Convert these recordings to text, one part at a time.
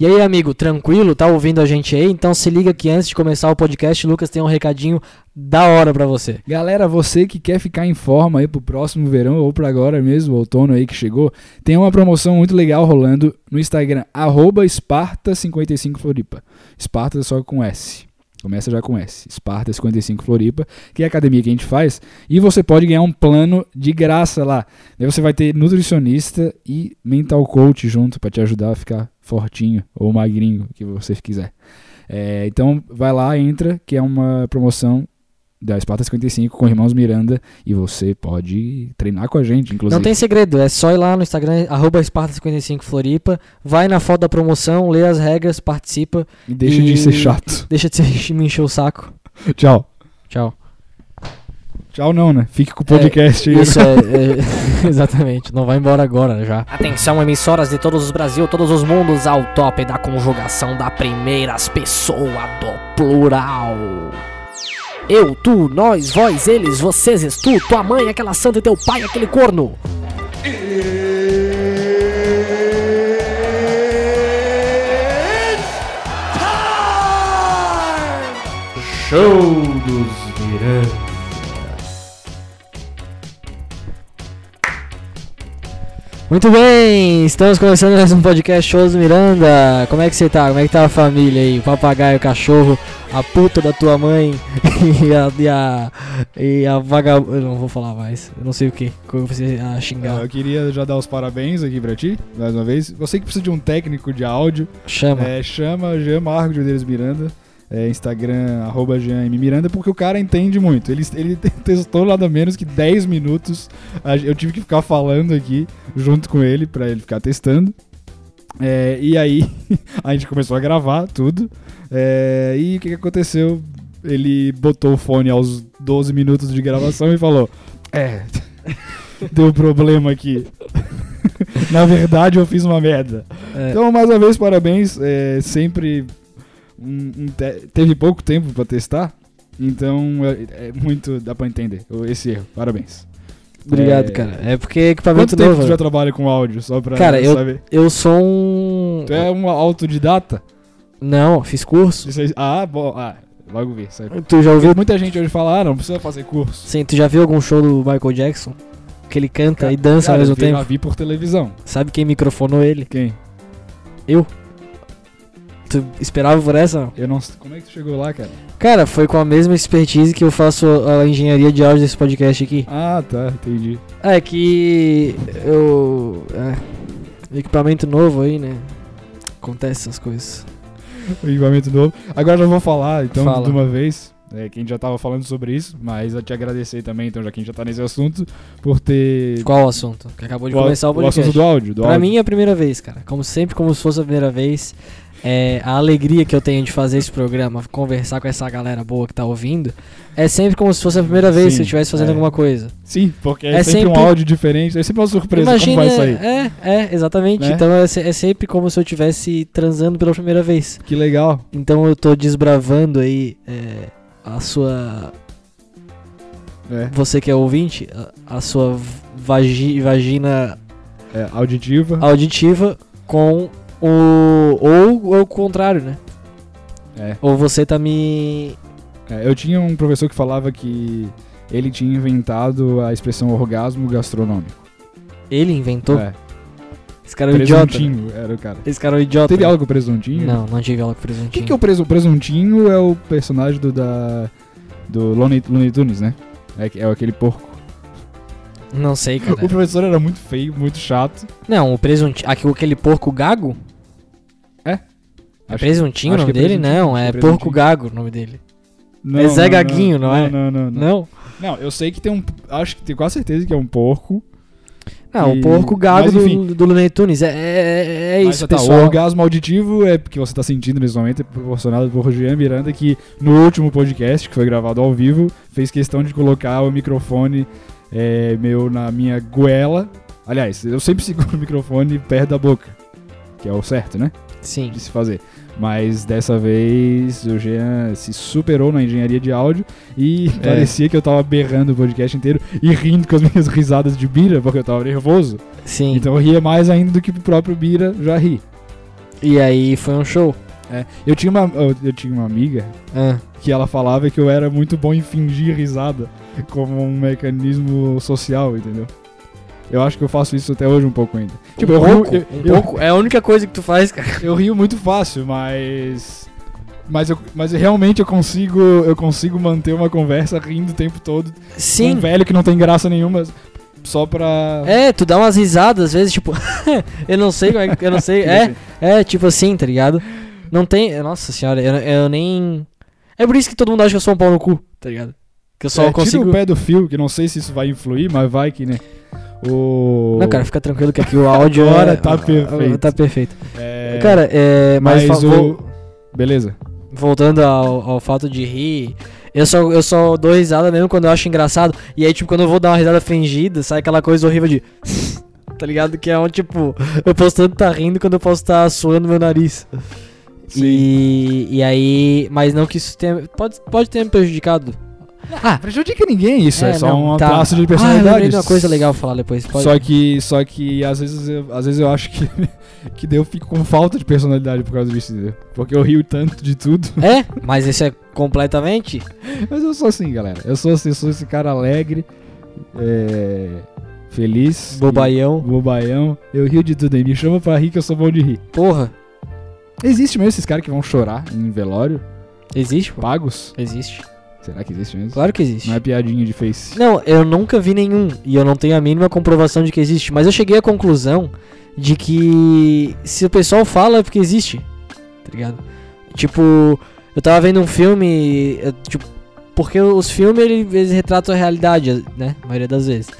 E aí, amigo, tranquilo? Tá ouvindo a gente aí? Então se liga que antes de começar o podcast, Lucas tem um recadinho da hora pra você. Galera, você que quer ficar em forma aí pro próximo verão ou pra agora mesmo, outono aí que chegou, tem uma promoção muito legal rolando no Instagram, arroba Esparta55Floripa. Esparta só com S. Começa já com S, Esparta 55 Floripa, que é a academia que a gente faz, e você pode ganhar um plano de graça lá. Daí você vai ter nutricionista e mental coach junto para te ajudar a ficar fortinho ou magrinho, o que você quiser. É, então vai lá, entra, que é uma promoção da Esparta 55 com Irmãos Miranda e você pode treinar com a gente, inclusive. Não tem segredo, é só ir lá no Instagram, arroba Esparta55 Floripa, vai na foto da promoção, lê as regras, participa. E deixa e- de ser chato. Deixa de ser, me encher o saco. Tchau. Tchau. Tchau não, né? Fique com o podcast aí. Isso é, é- exatamente, não vai embora agora já. Atenção, emissoras de todos os Brasil, todos os mundos, ao top da conjugação da primeiras pessoa do plural. Eu, tu, nós, vós, eles, vocês, tu, tua mãe, aquela santa e teu pai, aquele corno. Show dos Miranda. Muito bem, estamos começando mais um podcast Shows Miranda. Como é que você tá? Como é que tá a família aí? O papagaio, o cachorro, a puta da tua mãe e a, e a, e a vagabunda. Eu não vou falar mais, eu não sei o que. Como você a xingar. Eu queria já dar os parabéns aqui pra ti, mais uma vez. Você que precisa de um técnico de áudio, Chama. é, chama Jean Marcos de Medeiros Miranda, é, Instagram, arroba. Miranda, porque o cara entende muito. Ele, ele testou nada menos que 10 minutos. Eu tive que ficar falando aqui junto com ele pra ele ficar testando. É, e aí a gente começou a gravar tudo. É, e o que, que aconteceu? Ele botou o fone aos 12 minutos de gravação e falou: É, deu problema aqui. Na verdade, eu fiz uma merda. É, Então, mais uma vez, parabéns. É, sempre um- um te- teve pouco tempo pra testar, então é, é muito dá pra entender esse erro. Parabéns. obrigado, é- cara. É porque é equipamento Quanto tempo novo. tu já trabalha com áudio só pra Cara, eu- saber? Eu sou um. Tu é um autodidata? Não, fiz curso. Aí- Ah, bom, ah, logo vi. Tu já ouviu? Muita gente hoje fala, ah, não precisa fazer curso. Sim, tu já viu algum show do Michael Jackson? Que ele canta e dança Cara, ao mesmo eu vi- tempo? Já vi por televisão. Sabe quem microfonou ele? Quem? Tu esperava por essa? não? Eu não sei. Como é que tu chegou lá, cara? Cara, foi com a mesma expertise que eu faço a engenharia de áudio desse podcast aqui. Ah, tá, entendi. É que eu. É, equipamento novo aí, né? Acontece essas coisas. o equipamento novo. Agora eu vou falar, então, Fala. de uma vez. É, que a gente já tava falando sobre isso, mas eu te agradecer também, então, já que a gente já tá nesse assunto, por ter. Qual o assunto? Que acabou de o, começar o o podcast. assunto do áudio. Do pra áudio. mim é a primeira vez, cara. Como sempre, como se fosse a primeira vez. É, a alegria que eu tenho de fazer esse programa, conversar com essa galera boa que tá ouvindo, é sempre como se fosse a primeira vez Sim, que eu estivesse fazendo é. alguma coisa. Sim, porque é, É sempre, sempre- um áudio diferente, é sempre uma surpresa Imagina, como vai sair. é, é, exatamente. Né? Então é, é sempre como se eu estivesse transando pela primeira vez. Que legal. Então eu tô desbravando aí é, a sua. É, Você que é ouvinte, a, a sua vagi- vagina é, auditiva. auditiva com o. Ou, ou o contrário, né? É. Ou você tá me. É, eu tinha um professor que falava que ele tinha inventado a expressão orgasmo gastronômico. Ele inventou? É, Esse cara é um idiota. né? presuntinho era o cara. Esse cara é um idiota. Teve aula com presuntinho? Não, não tive com presuntinho. Quem que é o presuntinho? Presuntinho é o personagem do da do Looney, Looney Tunes, né? É, que- é aquele porco. Não sei, cara. O professor era muito feio, muito chato. Não, o presuntinho. Aquele porco gago? É Acho- presuntinho o nome que é dele? Não, é que é porco gago o nome dele. Não, É Zé Gaguinho, não é? Não, não, não. Não? Não, eu sei que tem um. Acho que tenho quase certeza que é um porco. Não, E- o porco gago mas, do, enfim. do Looney Tunes. É, é, é Mas isso, tá, pessoal. O orgasmo auditivo é porque você tá sentindo nesse momento, é proporcionado por Jean Miranda, que no último podcast, que foi gravado ao vivo, fez questão de colocar o microfone é, meu na minha goela. Aliás, eu sempre seguro o microfone perto da boca, que é o certo, né? Sim. De se fazer. Mas dessa vez o Jean se superou na engenharia de áudio e É. parecia que eu tava berrando o podcast inteiro e rindo com as minhas risadas de bira, porque eu tava nervoso. Sim. Então eu ria mais ainda do que o próprio Bira já ri. E aí foi um show. É, eu, tinha uma, eu, eu tinha uma amiga Ah, que ela falava que eu era muito bom em fingir risada como um mecanismo social, entendeu? Eu acho que eu faço isso até hoje um pouco ainda. Tipo, um eu, rio- eu, um eu- pouco. É a única coisa que tu faz, cara. eu rio muito fácil, mas. Mas, eu, mas realmente eu consigo, eu consigo manter uma conversa rindo o tempo todo. Com Sim. um velho que não tem graça nenhuma, só pra. É, tu dá umas risadas às vezes, tipo, eu não sei como é que. Eu não sei. É, é, tipo assim, tá ligado? Não tem. Nossa senhora, eu, eu nem. É por isso que todo mundo acha que eu sou um pau no cu, tá ligado? Que eu só É, consigo. Tira o pé do fio, que não sei se isso vai influir, mas vai que, né? O. Não, cara, fica tranquilo que aqui o áudio Agora é- tá perfeito. Tá perfeito. É, Cara, é. Mas, mas o. Beleza. voltando ao, ao fato de rir. Eu só, eu só dou risada mesmo quando eu acho engraçado. E aí, tipo, quando eu vou dar uma risada fingida, sai aquela coisa horrível de. tá ligado? Que é um tipo. Eu posso tanto estar rindo quando eu posso estar suando meu nariz. E, e aí. Mas não que isso tenha. Pode, pode ter me prejudicado. Ah, prejudica ninguém isso, é, só não, um tá. traço de Ah, eu personalidade. lembrei de uma coisa legal falar depois. Pode... Só que, só que às vezes, eu, às vezes eu acho que, que eu fico com falta de personalidade por causa disso? Porque eu rio tanto de tudo. É, mas isso é completamente. Mas eu sou assim, galera. Eu sou assim, eu sou esse cara alegre, é, feliz, Bobaião. e bobaião. Eu rio de tudo aí. Me chama pra rir que eu sou bom de rir. Porra. Existe mesmo esses caras que vão chorar em velório, Existe, pô? pagos? Existe. Será que existe mesmo? Claro que existe. Não é piadinha de face. Não, eu nunca vi nenhum. E eu não tenho a mínima comprovação de que existe. Mas eu cheguei à conclusão de que se o pessoal fala é porque existe. Tá ligado? Tipo, eu tava vendo um filme. Tipo, porque os filmes ele- eles retratam a realidade, né? A maioria das vezes.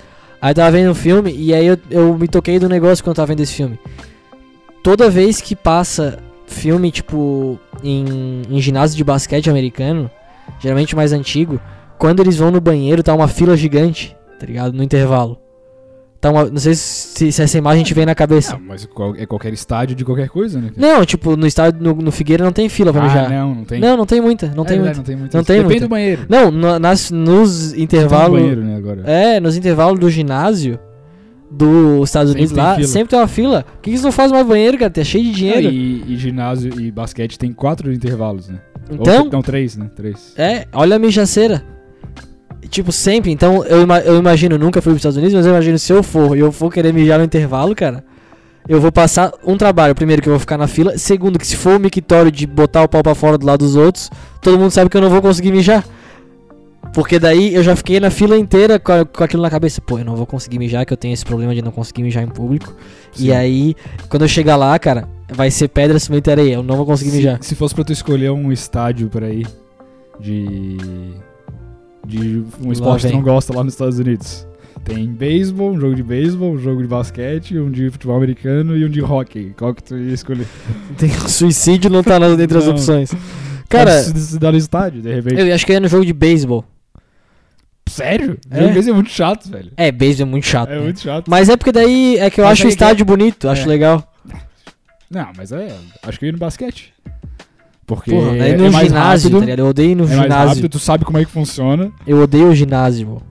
Aí eu tava vendo um filme e aí eu, eu me toquei do negócio quando eu tava vendo esse filme. Toda vez que passa filme, tipo, em, em ginásio de basquete americano, geralmente mais antigo, quando eles vão no banheiro, tá uma fila gigante, tá ligado? No intervalo. Tá uma, não sei se, se essa imagem te vem na cabeça. Não, mas qual- é qualquer estádio de qualquer coisa, né? Não, tipo, no estádio, no, no Figueira não tem fila pra ah, mijar. não, não tem. Não, não tem muita, não É tem verdade, muita. Não tem muita. Não tem Depende muita. do banheiro. Não, no- nas, nos Tem intervalos. banheiro, né, agora. É, nos intervalos do ginásio dos Estados Sempre Unidos tem lá, fila. sempre tem uma fila. Por que que eles não fazem mais banheiro, cara? Tá cheio de dinheiro. Ah, e, e ginásio e basquete tem quatro intervalos, né? Ou- então, não, três, né? Três. É, olha a mijaceira. Tipo, sempre. Então, eu, eu imagino, nunca fui pros Estados Unidos, mas eu imagino se eu for e eu for querer mijar no intervalo, cara, eu vou passar um trabalho. Primeiro, que eu vou ficar na fila. Segundo, que se for o mictório de botar o pau pra fora do lado dos outros, todo mundo sabe que eu não vou conseguir mijar. Porque daí eu já fiquei na fila inteira com, aquilo na cabeça. Pô, eu não vou conseguir mijar, que eu tenho esse problema de não conseguir mijar em público. Sim. E aí, quando eu chegar lá, cara, vai ser pedra, cimento e areia. Eu não vou conseguir se, mijar. se fosse pra tu escolher um estádio pra ir de. de um esporte que tu não gosta lá nos Estados Unidos. Tem beisebol, um jogo de beisebol, um jogo de basquete, um de futebol americano e um de hockey. Qual que tu ia escolher? Tem suicídio não tá nas, entre as Não. opções. Cara, se, se dar no estádio, de repente. eu acho que eu ia no jogo de beisebol. Sério? É. Jogo de beisebol é muito chato, velho. É, beisebol é muito chato. É né? muito chato. Mas é porque daí é que eu Mas acho o que estádio bonito, acho É. legal. Não, mas é. Acho que eu ia no basquete. Porque Porra, daí é, no é mais ginásio, rápido, tá ligado? Eu odeio no é mais ginásio. rápido, tu sabe como é que funciona. Eu odeio o ginásio, pô.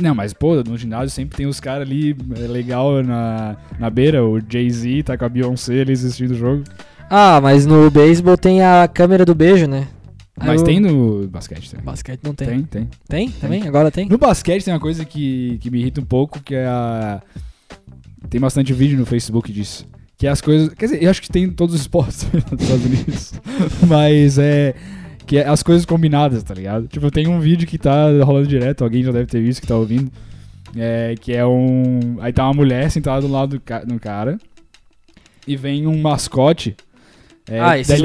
Não, mas pô, no ginásio sempre tem os caras ali é, legal na, na beira, o Jay-Z tá com a Beyoncé ali assistindo o jogo. Ah, mas no beisebol tem a câmera do beijo, né? Aí Mas eu- tem no basquete também. Basquete não tem. Tem, tem. Tem? Também? Agora tem? No basquete tem uma coisa que, que me irrita um pouco, que é a. Tem bastante vídeo no Facebook disso. Que é as coisas. Quer dizer, eu acho que tem em todos os esportes também nos Estados Unidos. Mas é. Que é as coisas combinadas, tá ligado? Tipo, tem um vídeo que tá rolando direto, alguém já deve ter visto que tá ouvindo. É, que é um. Aí tá uma mulher sentada do lado do, ca... do cara. E vem um mascote. É, Ah, esses daí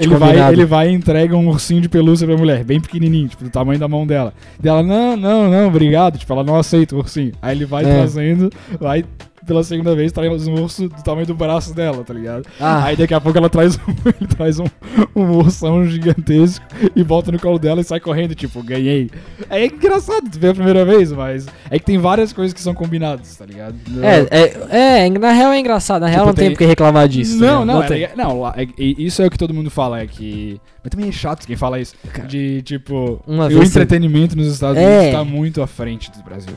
ele vai- ele vai e entrega um ursinho de pelúcia pra mulher, bem pequenininho, tipo, do tamanho da mão dela. E ela, não, não, não, obrigado. Tipo, ela não aceita o ursinho. Aí ele vai É. trazendo, vai pela segunda vez, traz um urso do tamanho do braço dela, tá ligado? Ah, Aí daqui a pouco ela traz um, ele traz um, um ursão gigantesco e bota no colo dela e sai correndo, tipo, ganhei. É engraçado tu ver a primeira vez, mas é que tem várias coisas que são combinadas, tá ligado? é, é, é, na real é engraçado. Na real Tipo, não tem tem- porque reclamar disso. tá Não, ligado? não, é tem. não, é- isso é o que todo mundo fala, é que. Mas também é chato quem fala isso. De tipo. uma o entretenimento nos Estados É. Unidos tá muito à frente do Brasil.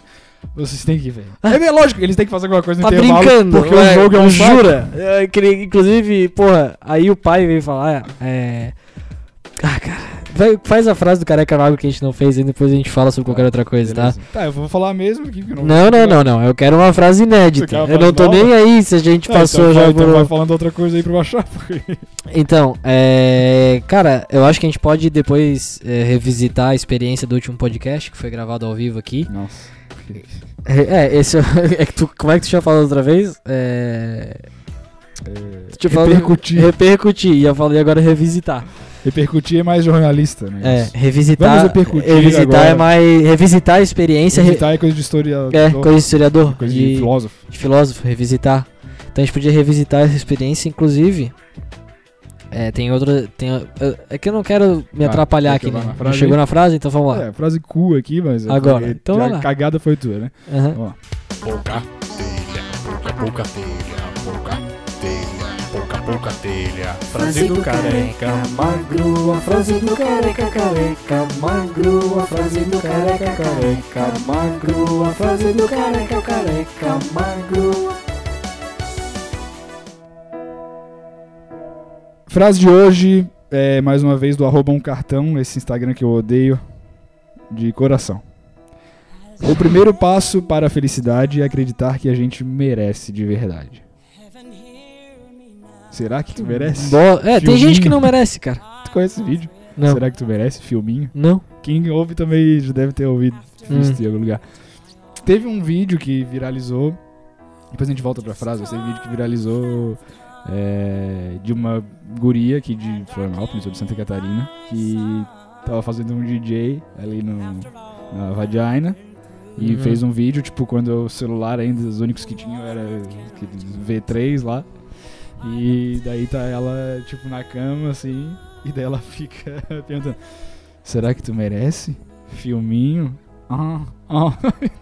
Vocês têm que ver. É bem lógico, eles têm que fazer alguma coisa no Tá intervalo. brincando, Porque ué, o jogo é um jura? Queria- inclusive, porra, aí o pai veio falar, é... Ah, cara, vai- faz a frase do careca magro que a gente não fez e depois a gente fala sobre qualquer outra coisa, tá? Beleza. Tá, eu vou falar mesmo aqui. eu Não, não, não, não, eu quero uma frase inédita. Uma Eu não tô frase nem aí se a gente Tá, passou então já vai, por... então vai falando outra coisa aí achar. porque- Então, é... Cara, eu acho que a gente pode depois é, revisitar a experiência do último podcast que foi gravado ao vivo aqui. Nossa. É, esse é que tu, como é que tu tinha falado outra vez? É, É, tu falado- repercutir. repercutir, e eu falei agora revisitar. Repercutir é mais jornalista, né? É, revisitar. Revisitar agora. é mais revisitar a experiência, re- Revisitar é coisa de historiador. é coisa de historiador, coisa de, de, filósofo. de filósofo, revisitar. Então a gente podia revisitar essa experiência, inclusive. É, tem outra, tem, é- é que eu não quero me Tá, atrapalhar aqui, né? na frase chegou na frase, então vamos lá. É, frase cu aqui, mas. Agora, porque então a cagada foi tua, né? Ó. Pouca telha, pouca, pouca telha, pouca telha, pouca, pouca telha. Frase do careca, magro, a frase do careca, careca, magro, a frase do careca, careca, magro, a frase do careca, careca, magro. Frase de hoje é mais uma vez do arroba um cartão, esse Instagram que eu odeio de coração. O primeiro passo para a felicidade é acreditar que a gente merece de verdade. Será que tu merece? É, tem gente que Filminho. não merece, cara. Tu conhece esse vídeo? Não. Será que tu merece? Filminho. Não. Quem ouve também já deve ter ouvido, visto Hum. em algum lugar. Teve um vídeo que viralizou. Depois a gente volta pra frase. Esse vídeo que viralizou é, de uma guria aqui de Florianópolis, ou de Santa Catarina, que tava fazendo um DJ ali no, na vagina. E Uhum. fez um vídeo, tipo, quando o celular ainda, os únicos que tinham era aqueles V3 lá. E daí tá ela, tipo, na cama, assim, e daí ela fica perguntando, será que tu merece? Filminho? Ah, ah.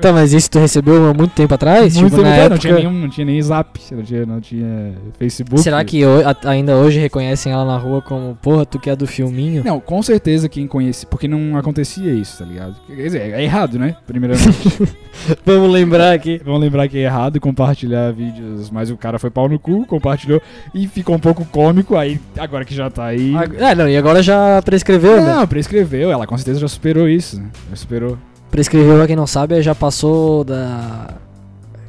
Tá, mas isso tu recebeu há muito tempo atrás? Muito tipo, na tempo, época... não, tinha nenhum, não tinha nem zap, não tinha, não tinha Facebook. Será que a- ainda hoje reconhecem ela na rua como, porra, tu que é do filminho? Não, com certeza quem conhece, porque não acontecia isso, tá ligado? Quer dizer, é errado, né? Primeiramente. Vamos lembrar aqui. Vamos lembrar que é errado compartilhar vídeos, mas o cara foi pau no cu, compartilhou e ficou um pouco cômico, aí agora que já tá aí. Ah, não, e agora já prescreveu, né? Não, prescreveu, ela com certeza já superou isso, né? Já superou. Prescreveu, pra quem não sabe, já passou da.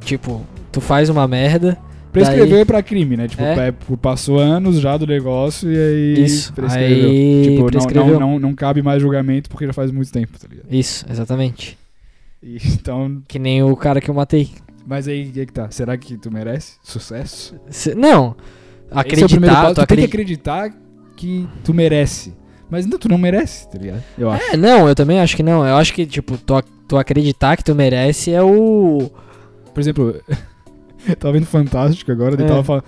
Tipo, tu faz uma merda. Prescreveu é pra crime, né? Tipo, É? é, passou anos já do negócio e aí Isso, prescreveu. aí tipo, não- prescreveu. Não, não, não cabe mais julgamento porque já faz muito tempo, tá ligado? Isso, exatamente. E, então, Que nem o cara que eu matei. mas aí, o que, que tá? Será que tu merece sucesso? Se- não. Esse é o primeiro Acreditar, passo. tu Tu tem que acredita. acreditar que tu merece. Mas ainda tu não merece, tá ligado? Eu acho. É, não, eu também acho que não. Eu acho que, tipo, tu, tu acreditar que tu merece é o. Por exemplo, eu tava vendo Fantástico agora, É. tava falando.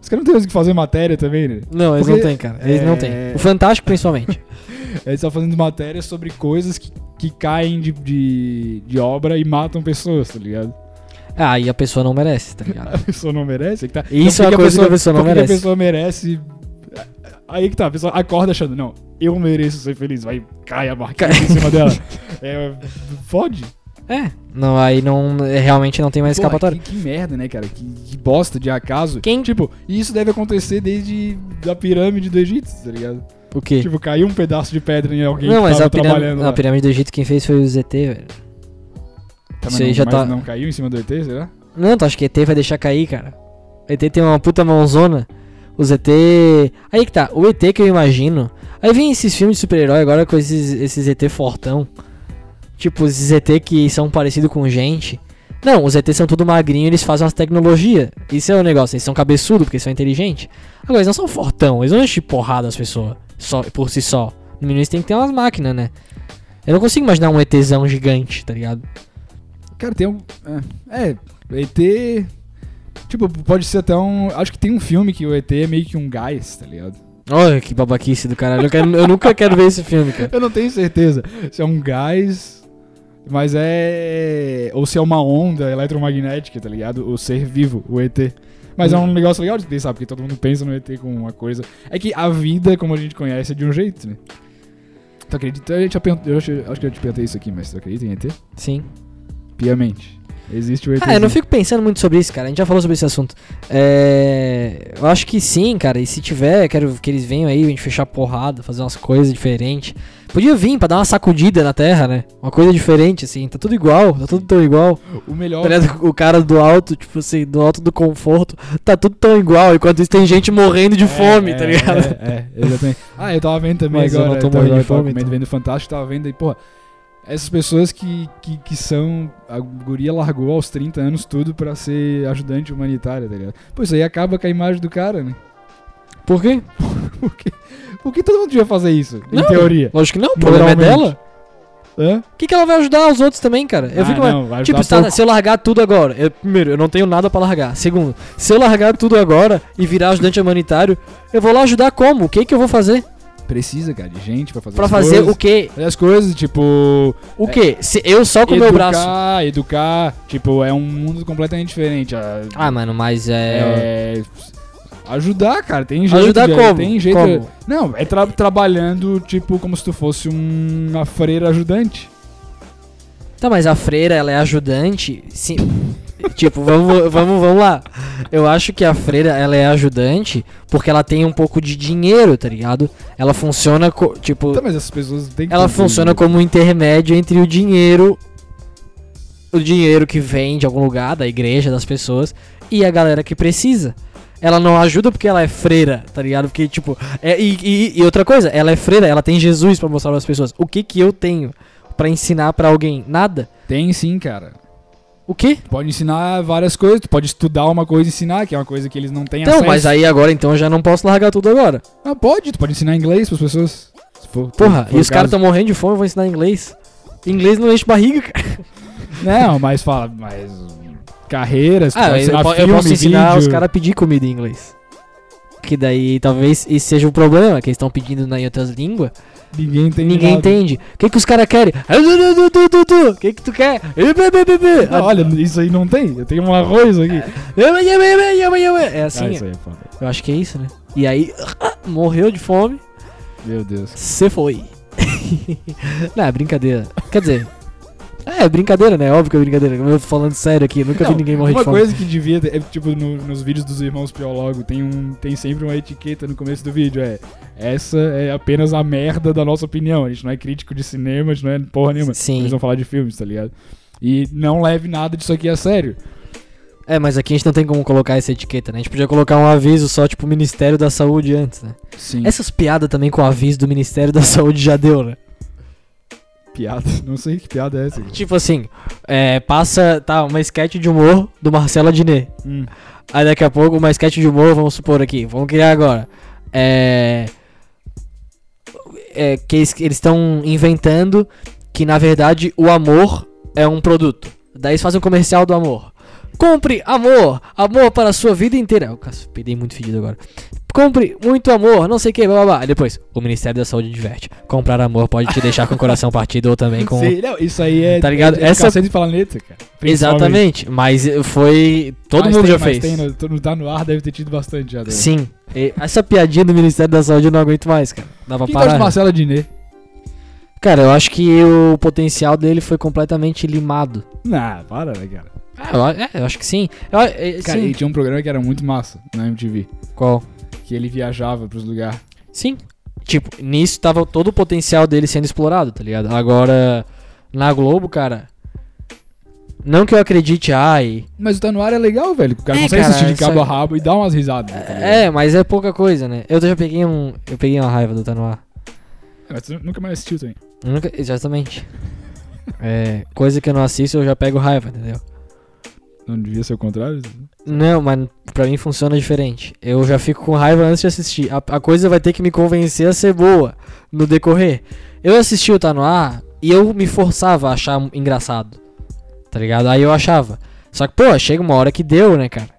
Os caras não tem o que fazer matéria também, né? Não, eles Porque- não têm, cara. Eles não é- têm. O Fantástico, principalmente. Eles estavam fazendo matéria sobre coisas que, que caem de, de, de obra e matam pessoas, tá ligado? ah, e a pessoa não merece, tá ligado? A pessoa não merece. Que tá. Isso Então, é uma coisa que a pessoa não que merece. a pessoa merece. Aí que tá, a pessoa acorda achando, não, eu mereço ser feliz. Vai, cai a marquinha em cima dela. É, fode. É. Não, aí não. é, Realmente não tem mais escapatória. que, que merda, né, cara? Que, que bosta de acaso. Quem- Tipo, e isso deve acontecer desde a pirâmide do Egito, tá ligado? O quê? Tipo, caiu um pedaço de pedra em alguém não, que mas tava a pirâmide, trabalhando a lá. pirâmide do Egito quem fez foi o ZT, velho. Tá, mas isso aí não, já mas tá- não caiu em cima do ET, será? Não, tu acha que ET vai deixar cair, cara? O ET tem uma puta mãozona. Os ET. Aí que tá, o ET que eu imagino. Aí vem esses filmes de super-herói agora com esses, esses ET fortão. Tipo, esses ET que são parecidos com gente. Não, os ET são tudo magrinho eles fazem umas tecnologias. Isso é o negócio, eles são cabeçudos porque são inteligentes. Agora, eles não são fortão, eles não enchem porrada as pessoas só, por si só. No mínimo eles têm que ter umas máquinas, né? Eu não consigo imaginar um ETzão gigante, tá ligado? Cara, tem um. É, é, ET. Tipo, pode ser até um. Acho que tem um filme que o ET é meio que um gás, tá ligado? Olha que babaquice do caralho. Eu, quero- eu nunca quero ver esse filme, cara. Eu não tenho certeza se é um gás, mas é. Ou se é uma onda eletromagnética, tá ligado? O ser vivo, o ET. Mas é um negócio legal de pensar, porque todo mundo pensa no ET como uma coisa. É que a vida, como a gente conhece, é de um jeito, né? Tu acredita? Eu, já perguntei- eu acho, acho que eu te perguntei isso aqui, mas tu acredita em ET? Sim. Piamente. Existe o ETzinho. Ah, eu não fico pensando muito sobre isso, cara. A gente já falou sobre esse assunto. É, Eu acho que sim, cara. E se tiver, quero que eles venham aí, a gente fechar porrada, fazer umas coisas diferentes. Podia vir pra dar uma sacudida na terra, né? Uma coisa diferente, assim. Tá tudo igual, tá tudo tão igual. O melhor. Tá? O cara do alto, tipo assim, do alto do conforto, tá tudo tão igual. Enquanto isso tem gente morrendo de É, fome, é, tá ligado? É, é, exatamente. Ah, eu tava vendo também Mas eu agora. não tô tava morrendo de fome, então. vendo Fantástico, tava vendo aí, porra. Essas pessoas que, que, que são. A guria largou aos 30 anos tudo pra ser ajudante humanitária, tá ligado? Pô, isso aí acaba com a imagem do cara, né? Por quê? Porque, porque todo mundo devia fazer isso, em Não. teoria. Lógico que não, o problema é dela. Hã? O que, que ela vai ajudar os outros também, cara? Eu Ah, fico. não, vai tipo, tá- se eu largar tudo agora, eu- primeiro, eu não tenho nada pra largar. Segundo, se eu largar tudo agora e virar ajudante humanitário, eu vou lá ajudar como? O que que eu vou fazer? Precisa, cara, de gente pra fazer Pra as fazer coisas. o quê? Fazer as coisas, tipo. O quê? Se eu só com o meu braço. educar, educar. Tipo, é um mundo completamente diferente. Ah, Ah, mano, mas é. É, ajudar, cara, tem jeito. Ajudar de- como? Tem jeito. Como? Não, é tra- trabalhando, tipo, como se tu fosse um- uma freira ajudante. Tá, mas a freira, ela é ajudante. Sim. Tipo, vamos, vamos, vamos lá. Eu acho que a freira, ela é ajudante porque ela tem um pouco de dinheiro, tá ligado? Ela funciona, co- tipo. Tá, mas essas pessoas têm Ela funciona dinheiro. como um intermédio entre o dinheiro. O dinheiro que vem de algum lugar, da igreja, das pessoas, e a galera que precisa. Ela não ajuda porque ela é freira, tá ligado? Porque, tipo. é- e, e- e outra coisa, ela é freira, ela tem Jesus pra mostrar pras pessoas. O que que eu tenho pra ensinar pra alguém? Nada. Tem sim, cara. O quê? Tu pode ensinar várias coisas, tu pode estudar uma coisa e ensinar, que é uma coisa que eles não têm Então, acesso. mas aí agora então eu já não posso largar tudo agora. Ah, pode, tu pode ensinar inglês pras pessoas. For, Porra, for e os o caras estão morrendo de fome, eu vou ensinar inglês. Inglês não enche barriga, cara. Não, mas fala, mas. Carreiras, Ah, eu, po- eu filme, posso ensinar vídeo. os caras a pedir comida em inglês. Que daí talvez isso seja um problema, que eles estão pedindo na- em outras línguas. Ninguém entende. Ninguém nada. entende. O que, que os caras querem? Ah. O que, que tu quer? Ah, olha, isso aí não tem. Eu tenho um arroz aqui. Yama. É assim. ah, isso aí é foda. Eu acho que é isso, né? E aí, morreu de fome, Meu Deus. você foi. não, é brincadeira. Quer dizer, é brincadeira, né? Óbvio que é brincadeira. Eu tô falando sério aqui, nunca vi Não, ninguém morrer uma de fome. coisa que devia ter, é, tipo, no- nos vídeos dos irmãos Piologo, tem, um, tem sempre uma etiqueta no começo do vídeo, é essa é apenas a merda da nossa opinião, a gente não é crítico de cinema, a gente não é porra nenhuma, Sim. eles vão falar de filmes, tá ligado? E não leve nada disso aqui a sério. É, mas aqui a gente não tem como colocar essa etiqueta, né? A gente podia colocar um aviso só, tipo, Ministério da Saúde antes, né? Sim. Essas piadas também com o aviso do Ministério da Saúde já deu, né? Piada, não sei que piada é essa. cara. Tipo assim, é, passa, tá, uma sketch de humor do Marcelo Adnet. Hum. Aí daqui a pouco uma sketch de humor, vamos supor aqui, vamos criar agora. É. É que eles estão inventando que na verdade o amor é um produto. Daí eles fazem um comercial do amor. Compre amor, amor para a sua vida inteira. Eu peidei muito fedido agora. Compre muito amor, não sei o que, blá blá blá. Depois, o Ministério da Saúde diverte. Comprar amor pode te deixar com o coração partido ou também com. Sei, não, isso aí é. Tá ligado? É Essa- de planeta, cara. Exatamente, mas foi. Todo Mas mundo tem, já fez. Tem, no, no Tá no ar deve ter tido bastante já. né? Sim. Essa piadinha do Ministério da Saúde eu não aguento mais, cara. Gosta parar. de Marcelo Adnet? Cara, eu acho que o potencial dele foi completamente limado. Não, para, né, cara? Ah, eu, é, eu acho que sim. Eu, é, Cara, sim. e tinha um programa que era muito massa na MTV. Qual? Que ele viajava pros lugares. Sim. Tipo, nisso tava todo o potencial dele sendo explorado, tá ligado? Agora, na Globo, cara. Não que eu acredite, ai. Mas o Tá No Ar é legal, velho. O cara É, consegue cara, assistir de cabo a rabo e dar umas risadas. ligado? É, mas é pouca coisa, né? Eu já peguei um. Eu peguei uma raiva do Tá no ar. Mas tu nunca mais assistiu também. Nunca, exatamente. É, coisa que eu não assisto, eu já pego raiva, entendeu? Não devia ser o contrário? Não, mas pra mim funciona diferente. Eu já fico com raiva antes de assistir. A, a coisa vai ter que me convencer a ser boa no decorrer. Eu assisti o Tá No Ar e eu me forçava a achar engraçado. Tá ligado? Aí eu achava. Só que, pô, chega uma hora que deu, né, cara?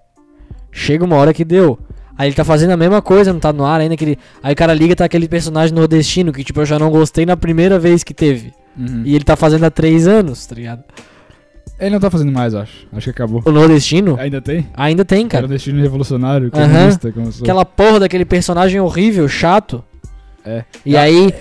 Chega uma hora que deu. Aí ele tá fazendo a mesma coisa, não tá no ar ainda. Aquele... Aí o cara liga tá aquele personagem nordestino que, tipo, eu já não gostei na primeira vez que teve. Uhum. E ele tá fazendo há três anos, tá ligado? Ele não tá fazendo mais, acho. Acho que acabou. O nordestino Ainda tem? ainda tem, Cara, o destino revolucionário, comunista, como eu sou. Aquela porra daquele personagem horrível, chato. É. E aí.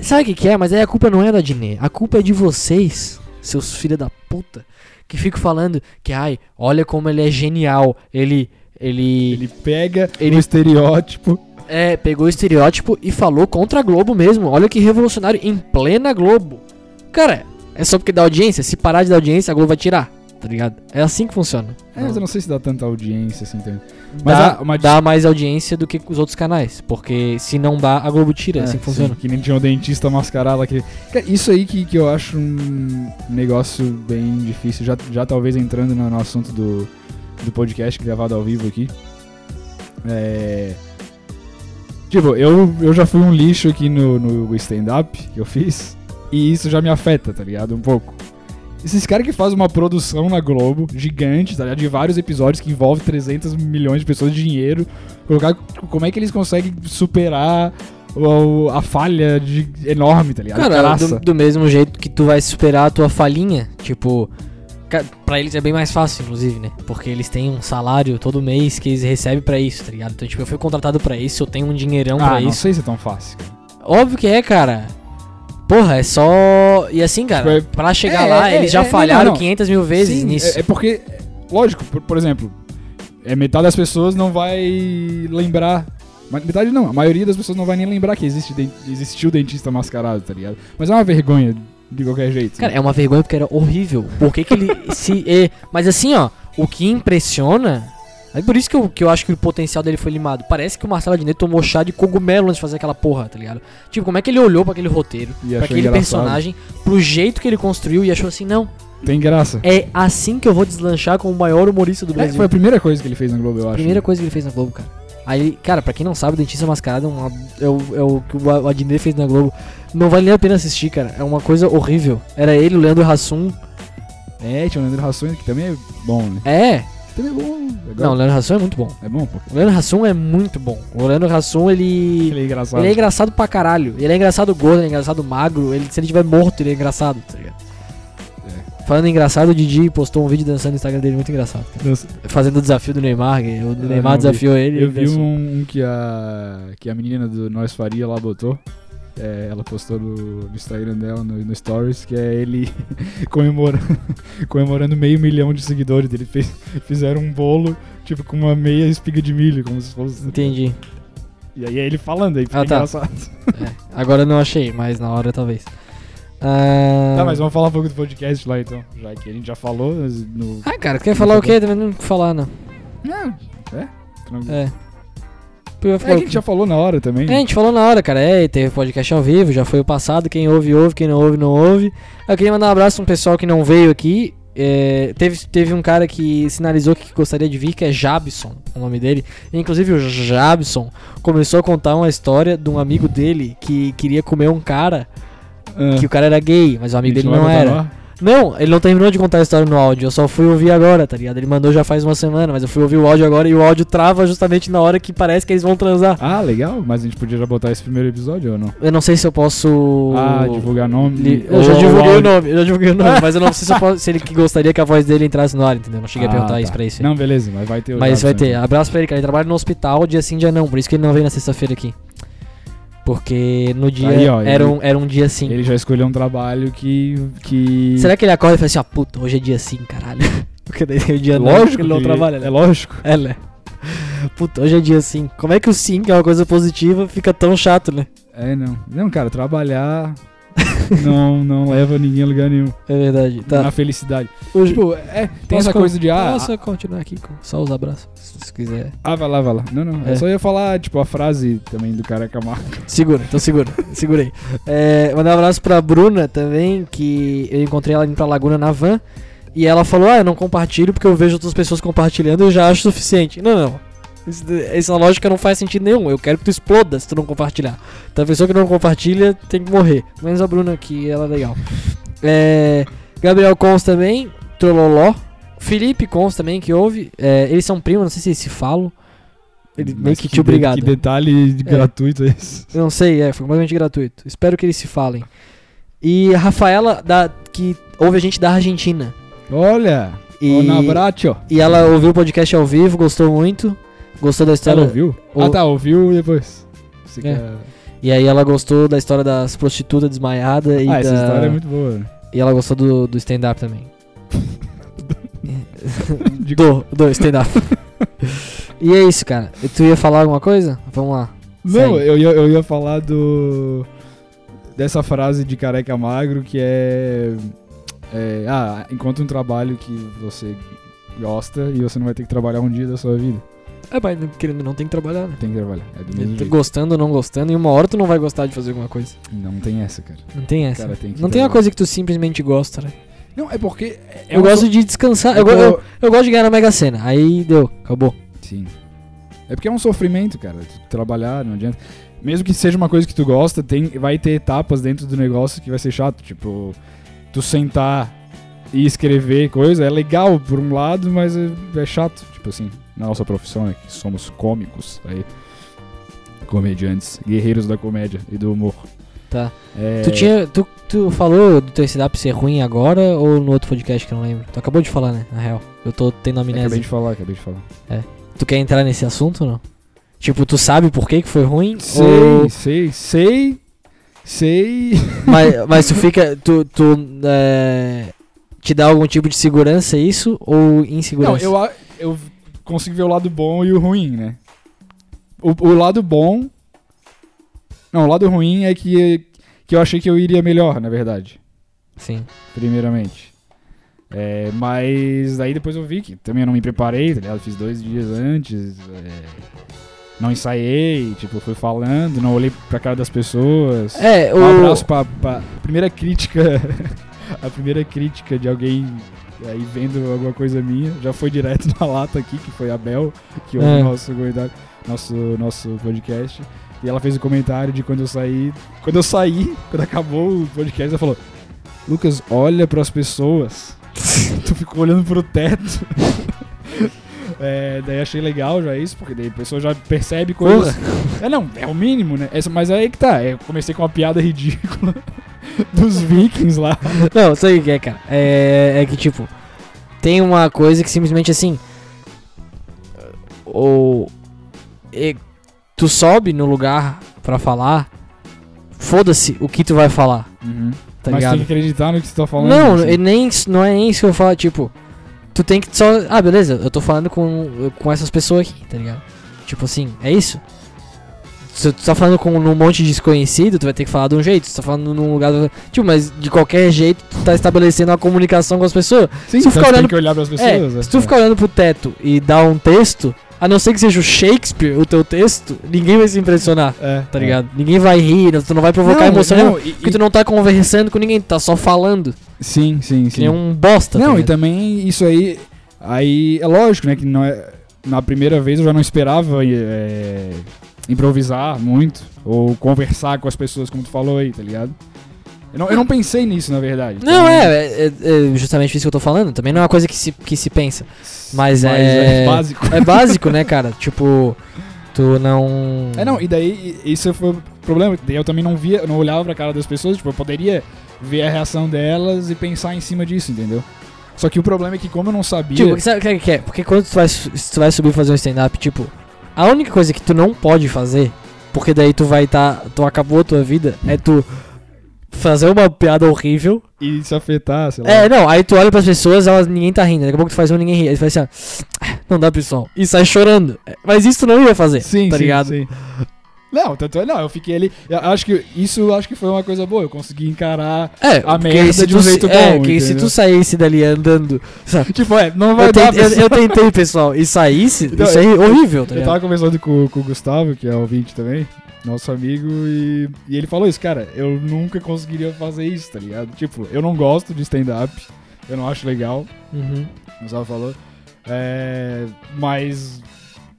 Sabe o que, que é? Mas aí a culpa não é da Dinê. A culpa é de vocês, seus filhos da puta. que ficam falando que, ai, olha como ele é genial. Ele. Ele. Ele pega Ele- o estereótipo. É, pegou o estereótipo e falou contra a Globo mesmo. Olha que revolucionário em plena Globo. Cara, é só porque dá audiência. Se parar de dar audiência, a Globo vai tirar. Tá ligado? É assim que funciona. É, mas eu não sei se dá tanta audiência assim também. Mas dá, uma dá mais audiência do que os outros canais. Porque se não dá, a Globo tira. É, assim que sim, funciona. Que nem tinha um dentista mascarado aqui. Isso aí que, que eu acho um negócio bem difícil. Já, já talvez entrando no, no assunto do, do podcast gravado ao vivo aqui. É. Tipo, eu, eu já fui um lixo aqui no, no stand-up que eu fiz. E isso já me afeta, tá ligado? Um pouco. Esses caras que fazem uma produção na Globo gigante, tá ligado? De vários episódios que envolve 300 milhões de pessoas de dinheiro. Colocar, como é que eles conseguem superar o- a falha de, enorme, tá ligado? Cara, do, do mesmo jeito que tu vai superar a tua falhinha, tipo, pra eles é bem mais fácil, inclusive, né? Porque eles têm um salário todo mês que eles recebem pra isso, tá ligado? Então, tipo, eu fui contratado pra isso, eu tenho um dinheirão ah, pra não isso. sei se é tão fácil. cara. Óbvio que é, cara. Porra, é só. E assim, cara, Tipo, é- pra chegar é, lá, é, eles já é, falharam não, não. 500 mil vezes Sim, nisso. É, é porque, lógico, por, por exemplo, é, metade das pessoas não vai lembrar. Metade não, a maioria das pessoas não vai nem lembrar que existe, existiu dentista mascarado, tá ligado? Mas é uma vergonha de qualquer jeito. Cara, né? é uma vergonha porque era horrível. Por que, que ele se. é, mas assim, ó, o que impressiona. É por isso que eu, que eu acho que o potencial dele foi limado. Parece que o Marcelo Adnet tomou chá de cogumelo antes de fazer aquela porra, tá ligado? Tipo, como é que ele olhou pra aquele roteiro, pra achou aquele engraçado. personagem, pro jeito que ele construiu e achou assim, não, Tem graça. é assim que eu vou deslanchar como o maior humorista do É, Brasil. foi a primeira coisa que ele fez na Globo, eu acho. primeira né? coisa que ele fez na Globo, cara. Aí, cara, pra quem não sabe, o Dentista Mascarado é, uma- é o, é o que o Adnet fez na Globo. Não vale nem a pena assistir, cara. É uma coisa horrível. Era ele, o Leandro Hassum. É, tinha o Leandro Hassum, que também é bom, né? É, Também é bom. Legal. Não, o Leandro Hassum é muito bom. É bom, pô. O Leandro Hassum é muito bom. O Leandro Hassum, ele. Ele é engraçado. Ele é engraçado pra caralho. Ele é engraçado gordo, ele é engraçado magro. Ele, se ele tiver morto, ele é engraçado, tá ligado? Falando em engraçado, o Didi postou um vídeo dançando no Instagram dele muito engraçado. Fazendo o desafio do Neymar. O Ah, Neymar não vi. desafiou ele. Eu ele vi dançou. um, um que, a, que a menina do Nós Faria lá botou. É, ela postou no, no Instagram dela, no, no Stories, que é ele comemorando, comemorando meio milhão de seguidores. Eles fez, fizeram um bolo, tipo, com uma meia espiga de milho, como se fosse. Entendi. E aí é ele falando aí, fica Ah, tá. engraçado. É, agora eu não achei, mas na hora talvez. Ah, Tá, mas vamos falar um pouco do podcast lá então, já que a gente já falou no. Ah, cara, quer falar o quê? Não falar, não. Não, é? Tranquilo. É. Eu É a gente já falou na hora também. É, a gente falou na hora, cara. É, teve podcast ao vivo, já foi o passado. Quem ouve, ouve. Quem não ouve, não ouve. Eu queria mandar um abraço pra um pessoal que não veio aqui. É, teve, teve um cara que sinalizou que gostaria de vir, que é Jabson, o nome dele. Inclusive, o Jabson começou a contar uma história de um amigo dele que queria comer um cara, Ah, que o cara era gay, mas o amigo dele não era. ar? Não, ele não terminou de contar a história no áudio, eu só fui ouvir agora, tá ligado? Ele mandou já faz uma semana, mas eu fui ouvir o áudio agora e o áudio trava justamente na hora que parece que eles vão transar. Ah, legal, mas a gente podia já botar esse primeiro episódio ou não? Eu não sei se eu posso. Ah, divulgar nome. Li- Eu já divulguei o áudio. nome, eu já divulguei o nome, mas eu não sei se, eu posso- se ele gostaria que a voz dele entrasse no ar, entendeu? Não cheguei a Ah, perguntar tá. isso pra isso. Não, beleza, mas vai ter o mas vai ter. Abraço pra ele, cara. Ele trabalha no hospital dia sim, dia não, por isso que ele não veio na sexta-feira aqui. Porque no dia Aí, ó, era, ele- um, era um dia sim. Ele já escolheu um trabalho que. que... Será que ele acorda e fala assim, ó, puta, hoje é dia sim, caralho? Porque daí tem o dia não, Lógico, ele não trabalha, É né? lógico. É, né? Puta, hoje é dia sim. Como é que o sim, que é uma coisa positiva, fica tão chato, né? É, não. Não, cara, trabalhar não, não leva ninguém a lugar nenhum. É verdade. Tá. Na felicidade. Hoje, Tipo, é, tem Posso essa coisa de. Ah, Posso continuar aqui com só os abraços, se quiser. ah, vai lá, vai lá. Não, não. É. Eu só ia falar, tipo, a frase também do Careca Marco. Segura, então segura, segurei. É, mandar um abraço pra Bruna também, que eu encontrei ela indo pra Laguna na van. E ela falou: Ah, eu não compartilho porque eu vejo outras pessoas compartilhando e eu já acho suficiente. Não, não. Isso- Essa lógica não faz sentido nenhum. Eu quero que tu exploda se tu não compartilhar. Então a pessoa que não compartilha tem que morrer. Menos a Bruna, que ela é legal. É, Gabriel Cons também, Trololó. Felipe Cons também, que ouve. É, eles são primos, não sei se eles se falam. Ele meio Mas que te obrigado. Que detalhe gratuito é esse. Eu não sei, é, foi completamente gratuito. Espero que eles se falem. E a Rafaela, da, que ouve a gente da Argentina. Olha! E, Um abraço. e ela ouviu o podcast ao vivo, gostou muito. Gostou da história. Ela ouviu? Ou- Ah, tá, ouviu e depois. Você É. quer- E aí ela gostou da história das prostitutas desmaiadas e Ah, essa da- história é muito boa. E ela gostou do, do stand-up também. Do, do stand-up. e é isso, cara. Tu ia falar alguma coisa? Vamos lá. Não, Segue. eu ia, eu ia falar do. Dessa frase de careca magro que é. é, ah, encontre um trabalho que você gosta e você não vai ter que trabalhar um dia da sua vida. É, mas querendo ou não tem que trabalhar, né? Tem que trabalhar. É do mesmo jeito. Gostando ou não gostando, e uma hora tu não vai gostar de fazer alguma coisa. Não tem essa, cara. Não tem essa. Cara, tem que não tem uma trabalhar. coisa que tu simplesmente gosta, né? Não, é porque. É eu gosto so- de descansar. Eu, go- eu, eu gosto de ganhar na Mega Sena. Aí deu, acabou. Sim. É porque é um sofrimento, cara. Tu trabalhar, não adianta. Mesmo que seja uma coisa que tu gosta, tem, vai ter etapas dentro do negócio que vai ser chato. Tipo, tu sentar e escrever coisa é legal por um lado, mas é, é chato. Tipo assim, na nossa profissão, né? Que somos cômicos aí. Comediantes, guerreiros da comédia e do humor. Tá. É, Tu tinha. Tu, tu falou do teu stand-up ser ruim agora ou no outro podcast que eu não lembro? Tu acabou de falar, né? Na real. Eu tô tendo amnésia. Acabei de falar, acabei de falar. Tu quer entrar nesse assunto ou não? Tipo, tu sabe por que, que foi ruim? Sei, Ou... sei, sei. Sei. mas, mas tu fica. Tu, tu é, te dá algum tipo de segurança isso ou Não, insegurança? eu, a- eu consigo ver o lado bom e o ruim, né? O, o lado bom. Não, o lado ruim é que, que eu achei que eu iria melhor, na verdade. Sim. Primeiramente. É, mas aí depois eu vi que também eu não me preparei, tá ligado? Fiz dois dias antes. é, não ensaiei, tipo, fui falando, não olhei pra cara das pessoas. É, o. Um abraço pra, pra primeira crítica. a primeira crítica de alguém aí vendo alguma coisa minha. Já foi direto na lata aqui, que foi a Bel, que ouve É. o nosso, nosso, nosso podcast. E ela fez o comentário de quando eu saí. Quando eu saí, quando acabou o podcast, ela falou: Lucas, olha pras pessoas. tu ficou olhando pro teto. É, daí achei legal já isso, porque daí a pessoa já percebe coisas. É, não, é o mínimo, né? Essa, mas aí que tá. Eu comecei com uma piada ridícula dos vikings lá. Não, sabe o que é, cara? É, é que, tipo, tem uma coisa que simplesmente assim. Ou. e- tu sobe no lugar pra falar, foda-se o que tu vai falar, tá mas ligado? tem que acreditar no que você tá falando. Não, assim. e nem, não é nem isso que eu falo, tipo, tu tem que só. Ah, beleza, eu tô falando com, com essas pessoas aqui, tá ligado? Tipo assim, é isso? Se tu tá falando com um monte de desconhecido, tu vai ter que falar de um jeito. Se tu tá falando num lugar. Tipo, mas de qualquer jeito, tu tá estabelecendo uma comunicação com as pessoas. Sim, se tu então ficar olhando- tem que olhar pras É, pessoas. né? se tu ficar olhando pro teto e dar um texto, a não ser que seja o Shakespeare, o teu texto, ninguém vai se impressionar, é, tá ligado? Ninguém vai rir, tu não vai provocar emoção nenhuma. e- Porque tu não tá conversando com ninguém, tu tá só falando. Sim, sim, Que sim. nem um bosta. tá Não, e ligado? também isso aí. Aí é lógico, né? Que não é, na primeira vez eu já não esperava é, improvisar muito. Ou conversar com as pessoas, como tu falou aí, tá ligado? Eu não, eu não pensei nisso, na verdade. Não, Então, é, é, é justamente isso que eu tô falando. Também não é uma coisa que se, que se pensa. Mas é- básico. É básico, né, cara? Tipo, tu não. É, não, e daí isso foi o problema. Daí eu também não via, não olhava pra cara das pessoas, tipo, eu poderia ver a reação delas e pensar em cima disso, entendeu? Só que o problema é que como eu não sabia. Tipo, sabe o que é é? Porque quando tu vai, tu vai subir fazer um stand-up, tipo, a única coisa que tu não pode fazer, porque daí tu vai tá. Tu acabou a tua vida, é tu fazer uma piada horrível. E se afetar, sei lá. É, não, aí tu olha pras pessoas, elas, ninguém tá rindo. Daqui a pouco tu faz um, ninguém ri. Aí tu faz assim, ó, "Ah, não dá pessoal. E sai chorando. É, Mas isso tu não ia fazer, sim, tá sim, ligado? sim. Não, tanto é, não, eu fiquei ali. Eu acho que isso acho que foi uma coisa boa. Eu consegui encarar. É, A merda de um jeito É, bom, que se tu saísse dali andando. sabe? Tipo, é, não vai Eu, dar. tentei, eu, eu tentei, pessoal, e saísse, Então, isso aí é horrível, tá Eu ligado? tava conversando com, com o Gustavo, que é ouvinte também, nosso amigo, e, e ele falou isso, cara, eu nunca conseguiria fazer isso, tá ligado? Tipo, eu não gosto de stand-up, eu não acho legal, Uhum. o Gustavo falou, é, mas,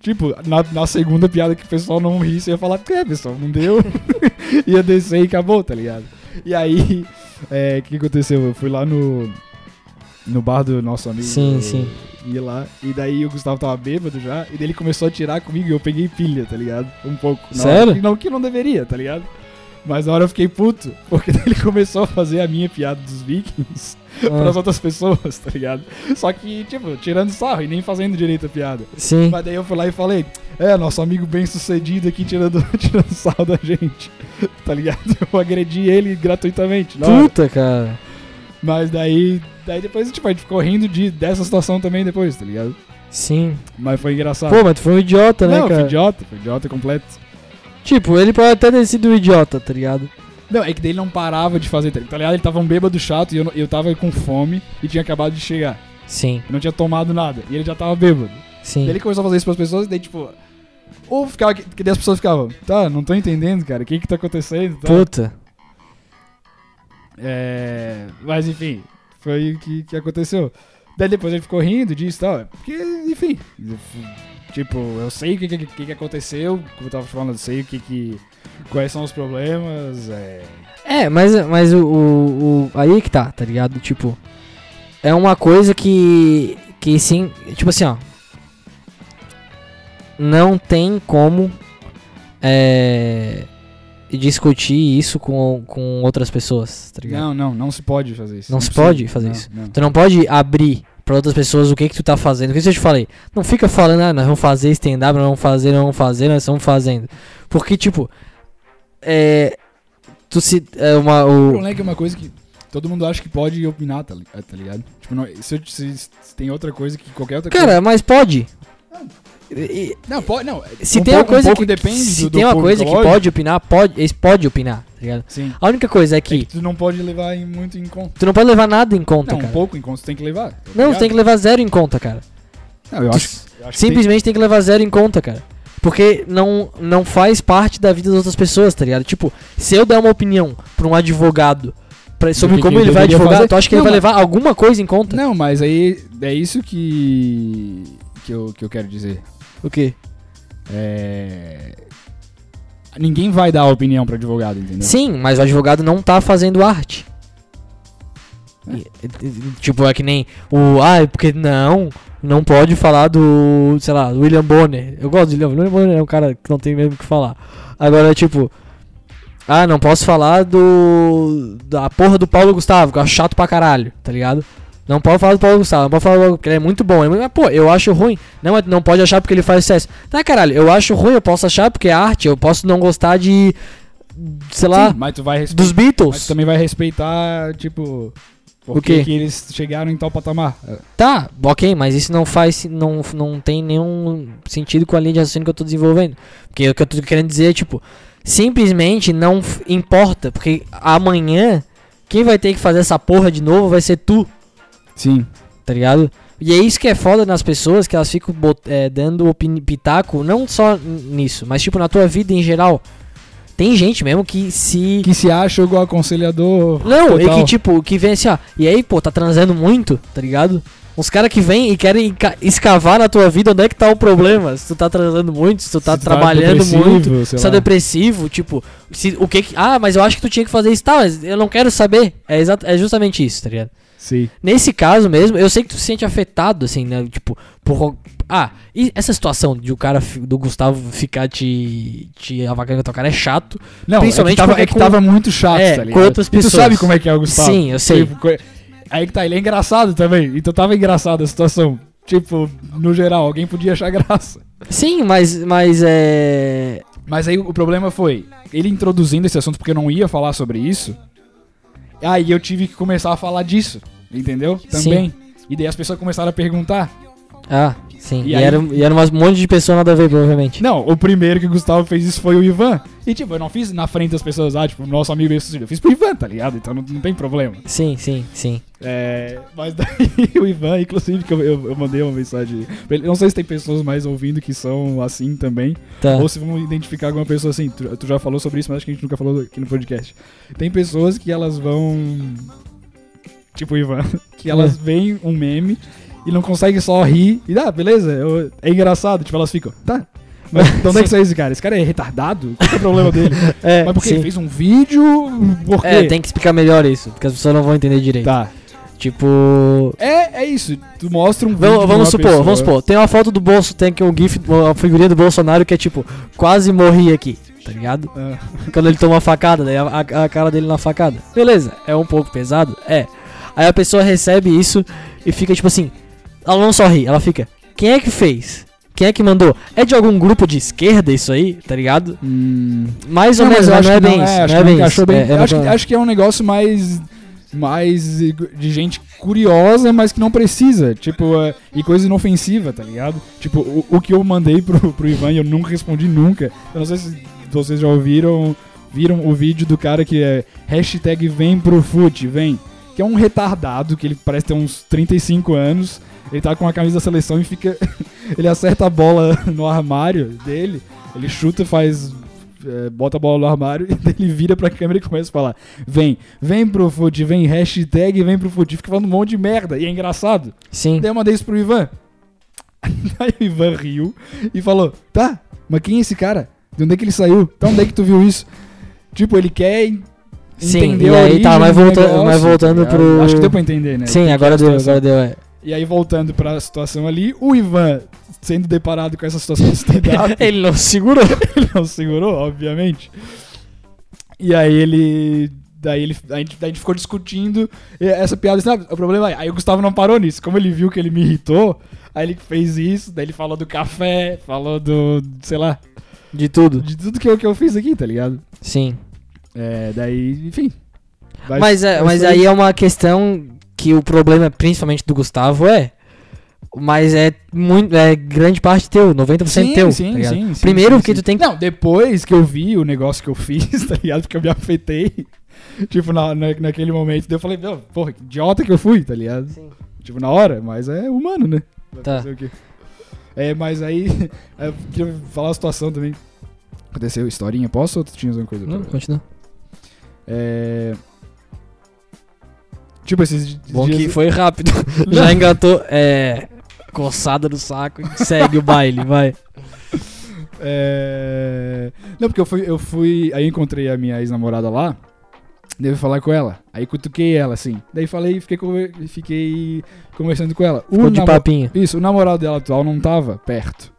tipo, na, na segunda piada que o pessoal não ri, você ia falar, é, pessoal, não deu, ia descer e acabou, tá ligado? E aí, é, o que aconteceu? Eu fui lá no, no bar do nosso amigo. Sim, eu sim. Ia lá, e daí o Gustavo tava bêbado já, e daí ele começou a tirar comigo e eu peguei pilha, tá ligado? Um pouco. Hora Sério? não, que não deveria, tá ligado? Mas na hora eu fiquei puto, porque daí ele começou a fazer a minha piada dos vikings pras Ah, outras pessoas, tá ligado? Só que, tipo, tirando sarro e nem fazendo direito a piada. sim. Mas daí eu fui lá e falei, é, nosso amigo bem sucedido aqui tirando, tirando sarro da gente, tá ligado? Eu agredi ele gratuitamente. Puta, cara. Mas daí, daí depois, tipo, a gente ficou rindo de, dessa situação também depois, tá ligado? Sim. Mas foi engraçado. Pô, mas tu foi um idiota, né, não, cara? foi idiota, foi idiota completo. Tipo, ele pode até ter sido um idiota, tá ligado? Não, é que daí ele não parava de fazer, tá ligado? Ele tava um bêbado chato e eu, eu tava com fome e tinha acabado de chegar. Sim, Eu não tinha tomado nada. E ele já tava bêbado. sim. Daí ele começou a fazer isso pras pessoas e daí, tipo. Ou ficava. Que, que daí as pessoas ficavam, tá, não tô entendendo, cara, o que que tá acontecendo? Tá? Puta. É. Mas enfim, foi o que, que aconteceu. Daí depois ele ficou rindo disso e tal. Porque, enfim. Tipo, eu sei o que, que, que, aconteceu, como eu tava falando, eu sei o que que. Quais são os problemas. É. É, mas, mas o, o, o- Aí que tá, tá ligado? Tipo. É uma coisa que. Que sim. Tipo assim, ó. Não tem como. É. Discutir isso com, com outras pessoas, tá ligado? Não, não, não se pode fazer isso. Não se precisa. pode fazer Não, isso. não. Tu não pode abrir pra outras pessoas o que que tu tá fazendo. O que eu te falei? Não fica falando, ah, nós vamos fazer stand-up, nós vamos fazer, nós vamos fazer, nós estamos fazendo. Porque, tipo. É. Tu se. É uma. O O, problema é que é uma coisa que todo mundo acha que pode opinar, tá, tá ligado? Tipo, não, se, se- se tem outra coisa que qualquer outra cara, mas pode. Não, pode, não. Se um tem pouco, uma coisa um que. depende se do, do tem uma coisa que lógico. pode opinar, pode. Eles podem opinar, tá ligado? Sim. A única coisa é É que que. tu não pode levar em- muito em conta. Tu não pode levar nada em conta, Não, um cara. pouco em conta tu tem que levar. tá Não, tu tem que levar zero em conta, cara. Não, eu acho, eu acho que Simplesmente tem que levar zero em conta, cara. Porque não, não faz parte da vida das outras pessoas, tá ligado? Tipo, se eu der uma opinião pra um advogado pra- sobre que como que ele ele vai advogar, fazer? tu acha que ele Não, vai mas- levar alguma coisa em tem. conta? Não, mas aí é isso que que eu, que eu quero dizer. O quê? É... Ninguém vai dar opinião pra advogado, entendeu? Sim, mas o advogado não tá fazendo arte. É. Tipo, é que nem o. Ah, porque não, não pode falar do. Sei lá, do William Bonner. Eu gosto do William William Bonner, é um cara que não tem mesmo o que falar. Agora, tipo. Ah, não posso falar do. Da porra do Paulo Gustavo, que eu acho chato pra caralho, tá ligado? Não pode falar do Paulo Gustavo, não pode falar do Paulo, porque ele é muito bom. é Mas, pô, eu acho ruim. Não, mas não pode achar porque ele faz sucesso. Tá, caralho, eu acho ruim, eu posso achar porque é arte, eu posso não gostar de. Sei lá, Sim, mas tu vai respeitar. dos Mas Beatles. tu também vai respeitar, tipo. O que eles chegaram em tal patamar? Tá, ok, mas isso não faz. Não, não tem nenhum sentido com a linha de raciocínio que eu tô desenvolvendo. Porque o que eu tô querendo dizer é, tipo, simplesmente não importa. Porque amanhã, quem vai ter que fazer essa porra de novo vai ser tu, Sim. tá ligado? E é isso que é foda nas pessoas, que elas ficam é, dando pitaco, não só nisso, mas tipo na tua vida em geral. Tem gente mesmo que se. Que se acha igual aconselhador. Não, total. e que tipo, que vem assim, ó. E aí, pô, tá transando muito, tá ligado? Uns caras que vêm e querem escavar na tua vida onde é que tá o problema. Se tu tá transando muito, se tu tá Se tu trabalhando depressivo, muito, se tá depressivo, tipo, se, o que que. Ah, mas eu acho que tu tinha que fazer isso, tá, mas eu não quero saber. É, exato, é justamente isso, tá ligado? Sim. Nesse caso mesmo, eu sei que tu se sente afetado, assim, né? Tipo, por. Ah, e essa situação de o cara do Gustavo ficar te. te avacalhando com a tua cara é chato. Não, Principalmente é que tava, é que com- tava muito chato, É, tá com outras E tu pessoas. sabe como é que é o Gustavo. Sim, eu sei. Tipo, aí que tá, ele é engraçado também. Então tava engraçada a situação. Tipo, no geral, alguém podia achar graça. Sim, mas. Mas é. Mas aí o problema foi, ele introduzindo esse assunto porque eu não ia falar sobre isso. Aí eu tive que começar a falar disso, entendeu? Também. E daí as pessoas começaram a perguntar. Ah, sim. E E, aí- era, e era um monte de pessoa nada a ver, provavelmente. Não, o primeiro que o Gustavo fez isso foi o Ivan. E tipo, eu não fiz na frente das pessoas, ah, tipo, nosso amigo sucedido. Eu fiz pro Ivan, tá ligado? Então não, não tem problema. Sim, sim, sim. É, mas daí o Ivan, inclusive, que eu, eu, eu mandei uma mensagem pra ele. Não sei se tem pessoas mais ouvindo que são assim também. Tá. Ou se vão identificar alguma pessoa assim. Tu, tu já falou sobre isso, mas acho que a gente nunca falou aqui no podcast. Tem pessoas que elas vão. Tipo o Ivan, que elas veem um meme e não conseguem só rir e, ah, beleza, eu- é engraçado. Tipo, elas ficam, tá. Mas de onde é que saiu esse cara? Esse cara é retardado? Qual que é o problema dele? É, Mas porque sim. ele fez um vídeo? Por quê? É, tem que explicar melhor isso, porque as pessoas não vão entender direito. Tá. Tipo. É, é isso. Tu mostra um vídeo. Vamos, vamos supor, pessoa- vamos supor. Tem uma foto do bolso, tem aqui um GIF, uma figurinha do Bolsonaro que é tipo, quase morri aqui, tá ligado? Ah, Quando ele toma uma facada, daí a, a- a cara dele na facada. Beleza, é um pouco pesado? É. Aí a pessoa recebe isso e fica tipo assim. Ela não só ri, ela fica. Quem é que fez? Quem é que mandou? É de algum grupo de esquerda isso aí, tá ligado? hum, Mais ou Não, menos, mas acho não é que bem não, isso. é, não é bem isso. É, é acho, que, uma- acho que é um negócio mais. Mais de gente curiosa, mas que não precisa. Tipo, é, e coisa inofensiva, tá ligado? Tipo, o, o que eu mandei pro, pro Ivan e eu nunca respondi nunca. Eu não sei se vocês já ouviram viram o vídeo do cara que é hashtag vem pro fute, vem. Que é um retardado, que ele parece ter uns 35 anos. Ele tá com a camisa da seleção e fica. ele acerta a bola no armário dele. Ele chuta, faz. é, bota a bola no armário e ele vira pra câmera e começa a falar: Vem, vem pro fute, vem, hashtag vem pro fute. Fica falando um monte de merda. E é engraçado. Sim. Daí eu mandei isso pro Ivan. Aí o Ivan riu e falou: Tá, mas quem é esse cara? De onde é que ele saiu? Tá onde é que tu viu isso? Tipo, ele quer Sim, e a aí tá, mas volta- negócio, mas voltando pro- Acho que deu pra entender, né? Sim, agora a deu, agora deu. É. E aí, voltando pra situação ali, o Ivan sendo deparado com essa situação stand-up, Ele não segurou. ele não segurou, obviamente. E aí ele. Daí ele, a, gente, a gente ficou discutindo essa piada. Assim, ah, o problema é. Aí o Gustavo não parou nisso. Como ele viu que ele me irritou, aí ele fez isso. Daí ele falou do café, falou do. sei lá. De tudo. De tudo que eu, que eu fiz aqui, tá ligado? Sim. É, daí, enfim. Vai- Mas, é, mas aí é uma questão que o problema, principalmente do Gustavo, é. Mas é muito. É grande parte teu, 90% Sim, teu. sim, tá sim, sim, Primeiro sim, que tu tem que. Não, depois que eu vi o negócio que eu fiz, tá ligado? Porque eu me afetei. Tipo, na, na- naquele momento, daí eu falei, "Não, porra, que idiota que eu fui, tá ligado? Sim. Tipo, na hora, mas é humano, né? Vai Tá. É, mas aí, eu queria falar a situação também. Aconteceu historinha, posso ou tu tinha alguma coisa? Não, continua. É... Tipo, esses Bom dias... que foi rápido. Já engatou. É. Coçada no saco e segue o baile, vai. É... Não, porque eu fui, eu fui. Aí encontrei a minha ex-namorada lá. Devo falar com ela. Aí cutuquei ela, assim. Daí falei e fiquei, conver- fiquei conversando com ela. Ficou de namo- papinho. Isso, o namorado dela atual não tava perto.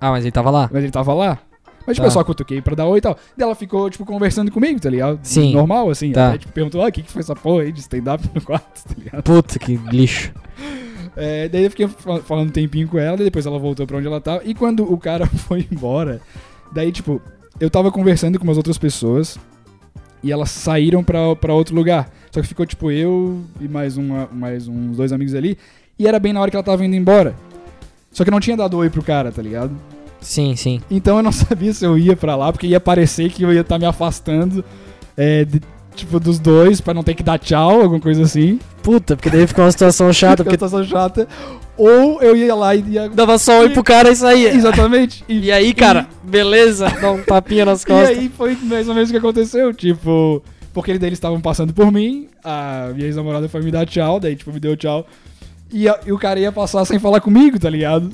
Ah, mas ele tava lá? Mas ele tava lá. Mas, tipo, Tá. eu só cutuquei pra dar oi e tal. Daí ela ficou, tipo, conversando comigo, tá ligado? Sim. Normal, assim. Tá. Até, tipo, perguntou, ah, o que, que foi essa porra aí de stand-up no quarto, tá ligado? Puta que lixo. É, daí eu fiquei fa- falando um tempinho com ela, daí depois ela voltou pra onde ela tava. E quando o cara foi embora, daí, tipo, eu tava conversando com umas outras pessoas e elas saíram pra, pra outro lugar. Só que ficou, tipo, eu e mais, uma, mais uns dois amigos ali. E era bem na hora que ela tava indo embora. Só que eu não tinha dado oi pro cara, tá ligado? Sim, sim. Então eu não sabia se eu ia pra lá, porque ia parecer que eu ia estar me afastando, é, de- tipo, dos dois, pra não ter que dar tchau, alguma coisa assim. Puta, porque daí ficou uma situação chata, Porque porque situação chata. Ou eu ia lá e ia. dava só oi pro cara e saía. Exatamente. E aí, cara, beleza? Dá um tapinha nas E costas. aí foi mais ou menos o que aconteceu, tipo, porque eles estavam passando por mim, a minha ex-namorada foi me dar tchau, daí tipo me deu tchau. E, a- e o cara ia passar sem falar comigo, tá ligado?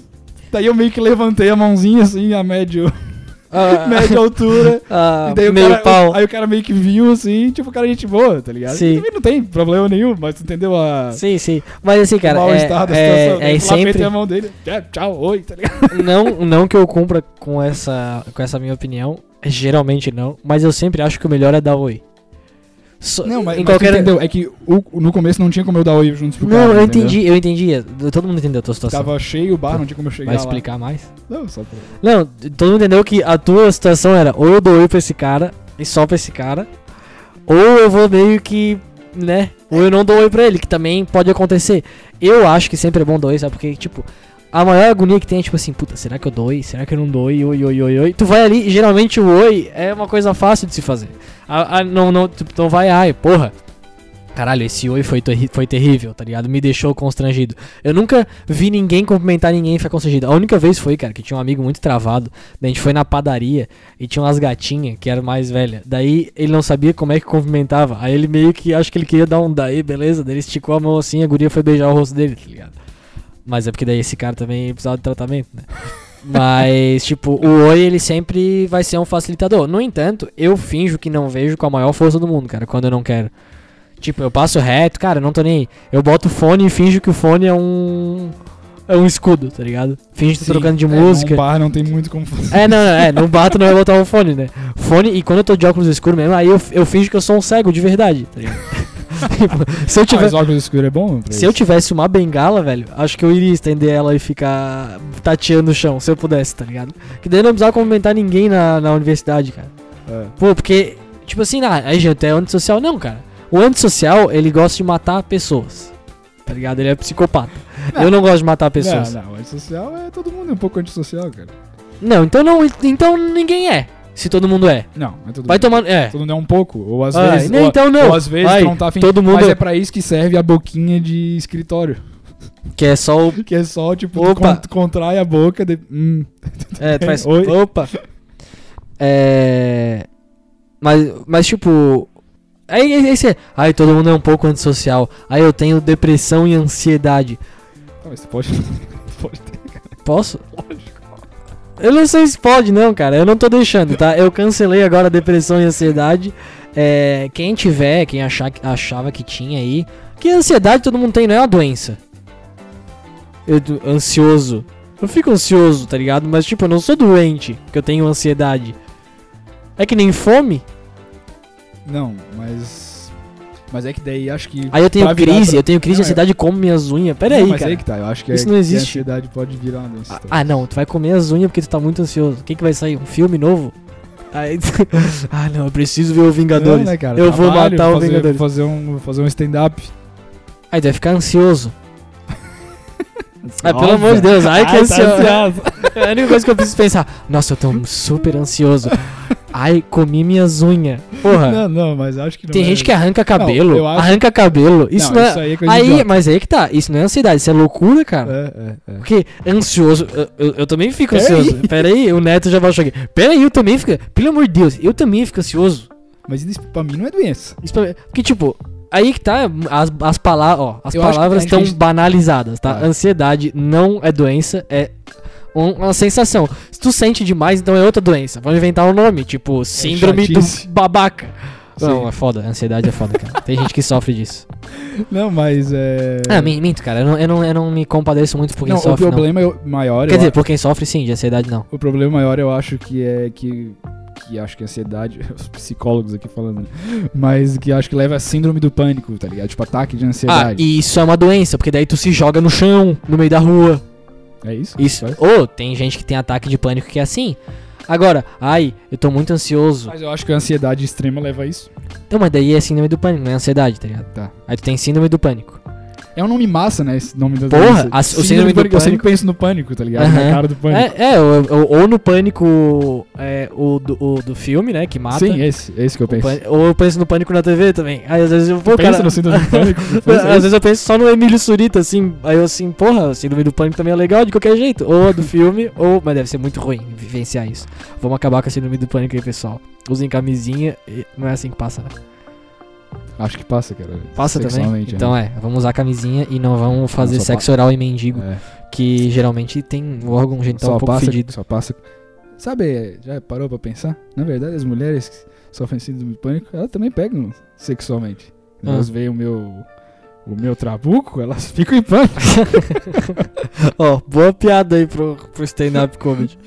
Daí eu meio que levantei a mãozinha assim, a médio, Ah, média altura. ah, e daí o meio cara, pau. aí o cara meio que viu assim, tipo, o cara é gente boa, tá ligado? Sim. Também não tem problema nenhum, mas tu entendeu a Sim, sim. Mas assim, o cara, da é, situação. é, Daí é sempre... a mão dele, é, tchau, oi, tá ligado? não, não que eu cumpra com essa, com essa minha opinião, geralmente não, mas eu sempre acho que o melhor é dar oi. So- Não, mas, em qualquer... entendeu? É que o- no começo não tinha como eu dar oi juntos pro Não, cara, eu entendeu? entendi, eu entendi. Todo mundo entendeu a tua situação. Tava cheio o bar, não tinha como eu chegar Vai lá. explicar mais? Não, só pra... Não, todo mundo entendeu que a tua situação era ou eu dou oi pra esse cara e só pra esse cara, ou eu vou meio que, né? Ou eu não dou oi pra ele, que também pode acontecer. Eu acho que sempre é bom dar oi, sabe? Porque, tipo, a maior agonia que tem é tipo assim, puta, será que eu dou oi? Será que eu não dou oi? Oi, oi, oi, oi. Tu vai ali e geralmente o oi é uma coisa fácil de se fazer. A, a- não, não, tu não vai, ai, porra. Caralho, esse oi foi, terri- foi terrível, tá ligado? Me deixou constrangido. Eu nunca vi ninguém cumprimentar ninguém e ficar constrangido. A única vez foi, cara, que tinha um amigo muito travado. Daí a gente foi na padaria e tinha umas gatinhas que eram mais velhas. Daí ele não sabia como é que cumprimentava. Aí ele meio que, acho que ele queria dar um daí, beleza? Daí ele esticou a mão assim a guria foi beijar o rosto dele, tá ligado? Mas é porque daí esse cara também precisava de tratamento, né? Mas, tipo, o oi ele sempre vai ser um facilitador. No entanto, eu finjo que não vejo com a maior força do mundo, cara, quando eu não quero. Tipo, eu passo reto, cara, não tô nem aí. Eu boto o fone e finjo que o fone é um. É um escudo, tá ligado? Finge que tô trocando de é, música. Num bar não tem muito como fazer. É, não, não, é, no bato não vai botar o fone, né? Fone, e quando eu tô de óculos escuros mesmo, aí eu, eu finjo que eu sou um cego de verdade, tá ligado? Se eu Ah, tiver. mas óculos escuros é bom? Se eu isso? tivesse uma bengala, velho, acho que eu iria estender ela e ficar tateando o chão, se eu pudesse, tá ligado? Que daí eu não precisava cumprimentar ninguém na, na universidade, cara. É. Pô, porque, tipo assim, ah, aí gente é antissocial. Não, cara. O antissocial, ele gosta de matar pessoas. tá ligado? Ele é psicopata. Eu não gosto de matar pessoas. Não, não, antissocial é todo mundo é um pouco antissocial, cara. Não, então não, então ninguém é. Se todo mundo é. Não, é todo Vai mundo. tomar. É. Todo mundo é um pouco, ou às Ah, vezes. não, ou, então não. ou às vezes Vai, não tá afim. todo mundo- Mas é pra isso que serve a boquinha de escritório. Que é só o. Que é só, tipo, Opa. tu contrai a boca. De, hum. É, tu faz. Oi. Opa! É. Mas, mas tipo. Aí esse é. Ai, todo mundo é um pouco antissocial. Aí eu tenho depressão e ansiedade. Ah, mas tu pode. pode ter. Posso? Eu não sei se pode, não, cara. Eu não tô deixando, tá? Eu cancelei agora a depressão e ansiedade. É, quem tiver, quem achar, achava que tinha aí. Que ansiedade todo mundo tem, não é uma doença. Eu, ansioso. Eu fico ansioso, tá ligado? Mas, tipo, eu não sou doente que eu tenho ansiedade. É que nem fome. Não, mas. Mas é que daí acho que. Aí eu tenho crise, pra- eu tenho crise de Não, é- ansiedade e como minhas unhas. Pera Não, aí, mas cara. aí que tá. Eu acho que, Isso é, não que existe. a ansiedade pode virar uma doença. Ah, ah, não, tu vai comer as unhas porque tu tá muito ansioso. O que que vai sair? Um filme novo? Aí, ah, não, eu preciso ver o Vingadores. Não, né, cara? eu vou Trabalho, matar o Vingadores. Fazer um, fazer um stand-up. Aí tu vai ficar ansioso. Ah, pelo amor de Deus, ai que Ai, tá ansioso. ansioso. É a única coisa que eu preciso pensar. Nossa, eu tô super ansioso. Ai, comi minhas unhas. Porra. Não, não, mas acho que não Tem é- gente que arranca cabelo. eu acho- Arranca cabelo. Isso não, é. isso aí é Aí, mas aí que tá. Isso não é ansiedade, isso é loucura, cara. É, é, é. Porque ansioso, eu, eu- eu também fico Pera ansioso. aí. Pera aí, o Neto já baixou aqui. Pera aí, eu também fico. Pelo amor de Deus, eu também fico ansioso. Mas isso pra mim não é doença. Isso pra- Porque, tipo, aí que tá, as, as, pala ó, as palavras estão gente- banalizadas, tá? Ah. Ansiedade não é doença, é um- uma sensação. Se tu sente demais, então é outra doença. Vamos inventar um nome, tipo, síndrome do chatice. babaca. Sim. Não, é foda, ansiedade é foda, cara. Tem gente que sofre disso. Não, mas é. Ah, min- minto, cara, eu não, eu, não, eu não me compadeço muito por quem não, o sofre, não. problema é o maior. Quer dizer, a- por quem sofre sim, de ansiedade não. O problema maior eu acho que é que. Que acho que a ansiedade. Os psicólogos aqui falando, né? Mas que acho que leva a síndrome do pânico, tá ligado? Tipo, ataque de Ah, ansiedade. e isso é uma doença, porque daí tu se joga no chão, no meio da rua. É isso? Isso. Ou tem gente que tem ataque de pânico que é assim. Agora, ai, eu tô muito ansioso. Mas eu acho que a ansiedade extrema leva a isso. Não, mas daí é síndrome do pânico, não é ansiedade, tá ligado? Tá. Aí tu tem síndrome do pânico. É um nome massa, né? Esse nome da Porra, doença. a- o Síndrome síndrome do Eu sempre pânico. penso no pânico, tá ligado? Aham. Na cara do pânico. É, é ou, ou- no pânico é, o, do, o do filme, né? Que mata. Sim, esse, esse que eu penso. pânico- ou eu penso no pânico na TV também. Aí às vezes eu vou, Pensa no síndrome do pânico? Às vezes eu penso só no Emílio Surita, assim. Aí eu assim, porra, o síndrome do pânico também é legal de qualquer jeito. Ou do filme, ou. Mas deve ser muito ruim vivenciar isso. Vamos acabar com a síndrome do pânico aí, pessoal. Usem camisinha. e não é assim que passa, né? Acho que passa, cara. Passa também? Sexualmente, Então é, vamos usar camisinha e não vamos fazer só sexo oral em mendigo, É. que geralmente tem o órgão genital um pouco passa, fedido. Só passa. Sabe, já parou pra pensar? Na verdade, as mulheres que sofrem síndrome do pânico, elas também pegam sexualmente. Ah. Elas veem o meu. O meu trabuco, elas ficam em pânico. Ó, boa piada aí pro, pro stand-up comedy.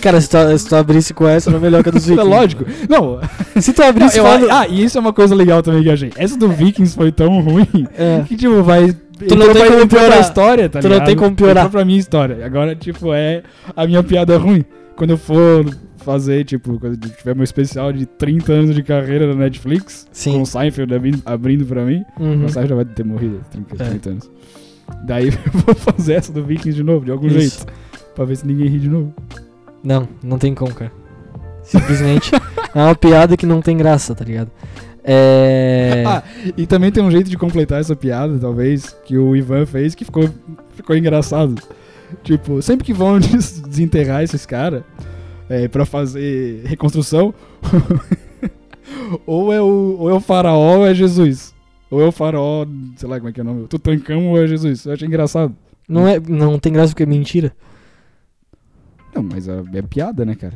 Cara, se tu, se tu abrisse com essa, não é melhor que a dos É vikings. lógico. Não, Se tu não, abrisse eu- falando... ah, e isso é uma coisa legal também que achei. Essa do Vikings foi tão ruim É. que, tipo, vai. Tu não tem como piorar. história, tá Tu não ligado? tem como piorar. Entrou pra minha história. Agora, tipo, é a minha piada ruim. Quando eu for fazer, tipo, quando tiver meu especial de 30 anos de carreira na Netflix, com Sim. o Seinfeld abrindo, abrindo pra mim, Uhum. o Seinfeld já vai ter morrido há 30, É. 30 anos. Daí eu vou fazer essa do Vikings de novo, de algum Isso. jeito. Pra ver se ninguém ri de novo. Não, não tem como, cara. Simplesmente é uma piada que não tem graça, tá ligado? É. Ah, e também tem um jeito de completar essa piada, talvez, que o Ivan fez, que ficou, ficou engraçado. Tipo, sempre que vão des- desenterrar esses caras é, pra fazer reconstrução, ou, é o, ou é o faraó ou é Jesus. Ou é o faraó, sei lá como é que é o nome, Tutankhamon ou é Jesus. Eu achei engraçado. Não, é, não tem graça porque é mentira. Não, mas é, é piada, né, cara?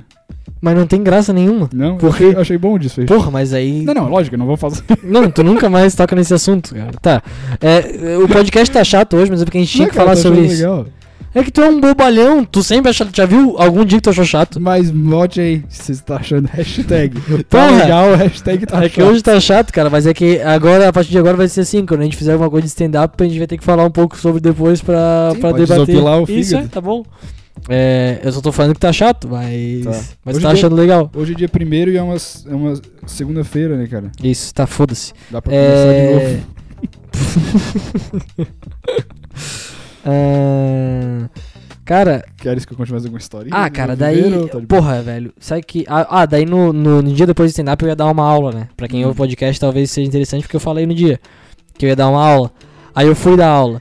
Mas não tem graça nenhuma. Não, Por eu achei, eu achei bom o desfecho. Porra, mas aí. Não, não, lógico, eu não vou fazer. Não, tu nunca mais toca nesse assunto, cara. Tá. É, o podcast tá chato hoje, mas é porque a gente tinha Não, que cara, falar tô sobre isso. legal. É que tu é um bobalhão, tu sempre acha. Já viu algum dia que tu achou chato? Mas bote aí, se você tá achando hashtag. Tá Porra. legal, hashtag tá é que chato. hoje tá chato, cara, mas é que agora, a partir de agora vai ser assim, quando a gente fizer alguma coisa de stand-up, a gente vai ter que falar um pouco sobre depois pra, Sim, pra pode debater. desopilar o Isso, é, fígado. tá bom. É, eu só tô falando que tá chato, mas. Tá. Mas Hoje tá dia- achando legal. Hoje é dia primeiro e é uma, é uma segunda-feira, né, cara? Isso, tá, foda-se. Dá pra começar de É. novo. Ah, cara, Queres que eu conte mais alguma história? ah, cara, daí. Porra, velho. Sabe que. Ah, ah, daí no, no, no dia depois do stand-up eu ia dar uma aula, né? Pra quem Hum. ouve o podcast talvez seja interessante porque eu falei no dia que eu ia dar uma aula. Aí eu fui dar aula.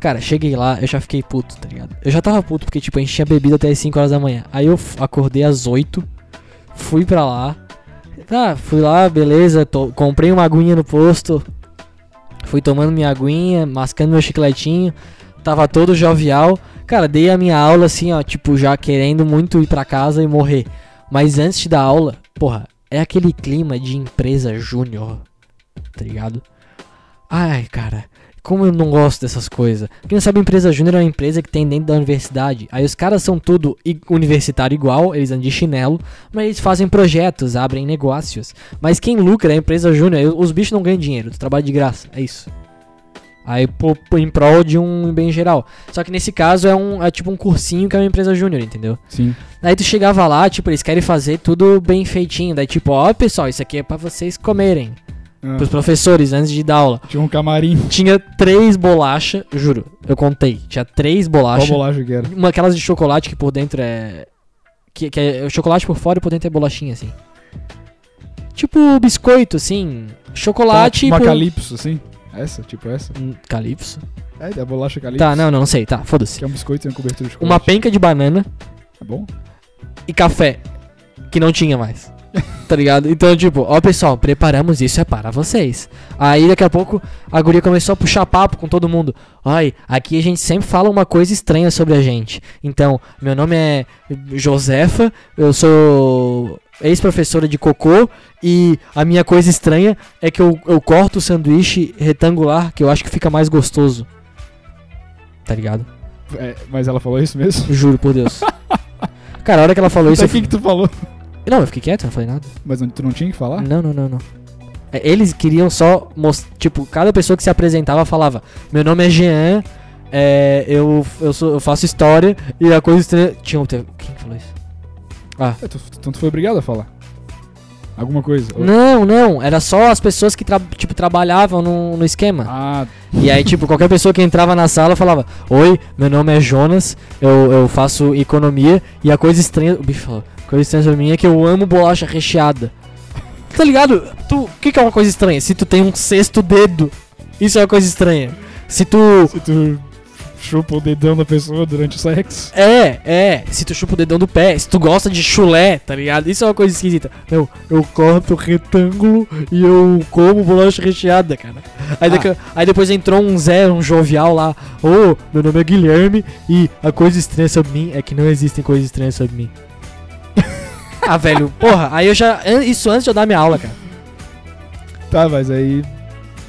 Cara, cheguei lá, eu já fiquei puto, tá ligado? Eu já tava puto porque, tipo, a gente tinha bebido até as 5 horas da manhã. Aí eu acordei às 8, fui pra lá. Tá, fui lá, beleza, to- comprei uma aguinha no posto. Fui tomando minha aguinha, mascando meu chicletinho. Tava todo jovial. Cara, dei a minha aula assim, ó, tipo, já querendo muito ir pra casa e morrer. Mas antes dar aula, porra, é aquele clima de empresa júnior, tá ligado? Ai, cara, como eu não gosto dessas coisas. Quem não sabe, empresa júnior é uma empresa que tem dentro da universidade. Aí os caras são tudo universitário igual, eles andam de chinelo, mas eles fazem projetos, abrem negócios. Mas quem lucra é a empresa júnior, os bichos não ganham dinheiro, tu trabalha de graça, é isso. Aí em prol de um bem geral. Só que nesse caso é um é tipo um cursinho que é uma empresa júnior, entendeu? Sim. Daí tu chegava lá, tipo, eles querem fazer tudo bem feitinho. Daí tipo, ó pessoal, isso aqui é pra vocês comerem. Ah, Pros professores, antes de dar aula. Tinha um camarim. Tinha três bolachas, juro, eu contei. Tinha três Qual bolachas. bolacha que era? Uma aquelas de chocolate que por dentro é. Que, que é o chocolate por fora e por dentro é bolachinha, assim. Tipo biscoito, assim. Chocolate Uma por... calypso, assim? Essa? Tipo essa? Hum, Calypso? É, da bolacha calypso. Tá, não, não, não sei, tá, foda-se. Que é um biscoito e uma cobertura de Uma chocolate. penca de banana Tá bom? e café. Que não tinha mais. Tá ligado? Então, tipo, ó pessoal, preparamos isso é para vocês. Aí daqui a pouco a guria começou a puxar papo com todo mundo. Ai, aqui a gente sempre fala uma coisa estranha sobre a gente. Então, meu nome é Josefa, eu sou ex-professora de cocô e a minha coisa estranha é que eu, eu corto o sanduíche retangular, que eu acho que fica mais gostoso. Tá ligado? É, mas ela falou isso mesmo? Juro por Deus. Cara, a hora que ela falou isso. Então Eu o que que tu falou? Não, eu fiquei quieto, não falei nada. Mas tu não tinha que falar? Não, não, não, não. É, Eles queriam só mostrar. Tipo, cada pessoa que se apresentava falava: Meu nome é Jean, é, eu, eu, sou, eu faço história e a coisa estranha. Tinha um. Quem que falou isso? Ah. É, tu, então tu foi obrigado a falar. Alguma coisa. Ou- Não, não. Era só as pessoas que tra- tipo, trabalhavam no, no esquema. Ah, E aí, tipo, qualquer pessoa que entrava na sala falava: Oi, meu nome é Jonas, eu, eu faço economia e a coisa estranha. O bicho falou: Coisa estranha sobre mim é que eu amo bolacha recheada. Tá ligado? Tu, o que, que é uma coisa estranha? Se tu tem um sexto dedo, isso é uma coisa estranha. Se tu. se tu chupa o dedão da pessoa durante o sexo. É, é. Se tu chupa o dedão do pé, se tu gosta de chulé, tá ligado? Isso é uma coisa esquisita. Meu, eu corto retângulo e eu como bolacha recheada, cara. Aí, daqui- aí depois entrou um Zé, um jovial lá. Ô, meu nome é Guilherme e a coisa estranha sobre mim é que não existem coisas estranhas sobre mim. ah, velho, porra, aí eu já. Isso antes de eu dar minha aula, cara. Tá, mas aí.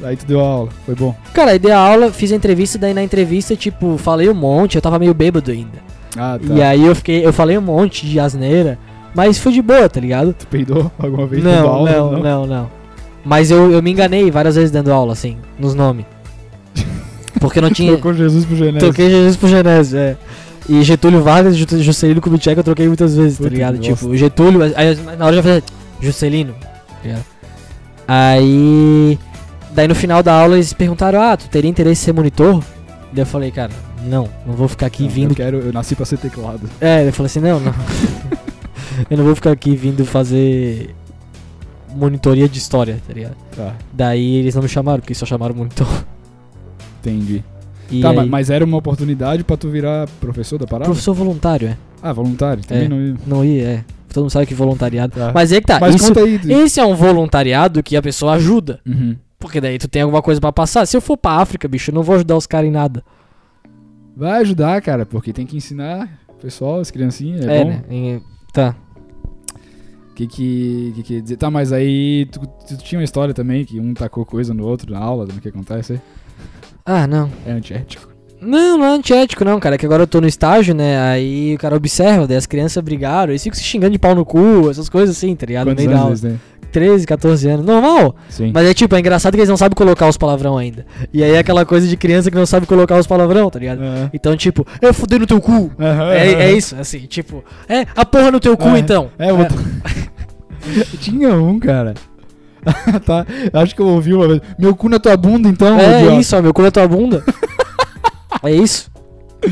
Aí tu deu a aula. Foi bom. Cara, aí dei a aula, fiz a entrevista, daí na entrevista, tipo, falei um monte, eu tava meio bêbado ainda. Ah, tá. E aí eu fiquei, eu falei um monte de asneira, mas foi de boa, tá ligado? Tu peidou alguma vez dando Não, aula? não, não, não. Mas eu, eu me enganei várias vezes dando aula, assim, nos nomes. Porque não tinha. Trocou Jesus pro Genésio. Troquei Jesus pro Genésio, é. E Getúlio Vargas e Ju- Juscelino Kubitschek eu troquei muitas vezes, tá Puta, ligado? que bosta. Tipo, Getúlio, aí na hora eu já falei Juscelino, tá ligado? Aí. Daí no final da aula eles perguntaram: Ah, tu teria interesse em ser monitor? Daí eu falei, cara, não, não vou ficar aqui Não, vindo Eu, quero, eu nasci pra ser teclado. é, eu falei assim, não, não. eu não vou ficar aqui vindo fazer monitoria de história, tá ligado? Tá, Daí eles não me chamaram, porque só chamaram monitor. entendi. E tá, aí, mas, era uma oportunidade pra tu virar professor da parada? professor voluntário, é. Ah, voluntário. Também É. não ia. Não ia, é. Todo mundo sabe que voluntariado. Tá. Mas é que tá, Mas isso, conta aí. esse é um voluntariado que a pessoa ajuda. Uhum. Porque daí tu tem alguma coisa pra passar. Se eu for pra África, bicho, eu não vou ajudar os caras em nada. Vai ajudar, cara, porque tem que ensinar o pessoal, as criancinhas. É, É, bom. né? Tá. O que que, que que dizer? Tá, mas aí tu, tu tinha uma história também que um tacou coisa no outro na aula, do que acontece aí? Ah, não. É antiético. Não, não é antiético não, cara. É que agora eu tô no estágio, né? Aí o cara observa, daí as crianças brigaram, eles ficam se xingando de pau no cu, essas coisas assim, tá ligado? Quantos anos aula. eles têm? 13, 14 anos. Normal. Sim. Mas é tipo, é engraçado que eles não sabem colocar os palavrão ainda. E aí é aquela coisa de criança que não sabe colocar os palavrão, tá ligado? Aham. Então, tipo, é fuder no teu cu. Aham, É, é isso, assim, tipo, é a porra no teu cu Ah, então. É, eu... tinha um, cara. tá? Acho que eu ouvi uma vez. Meu cu na tua bunda, então. É idiota. isso, ó, meu cu na tua bunda. é isso.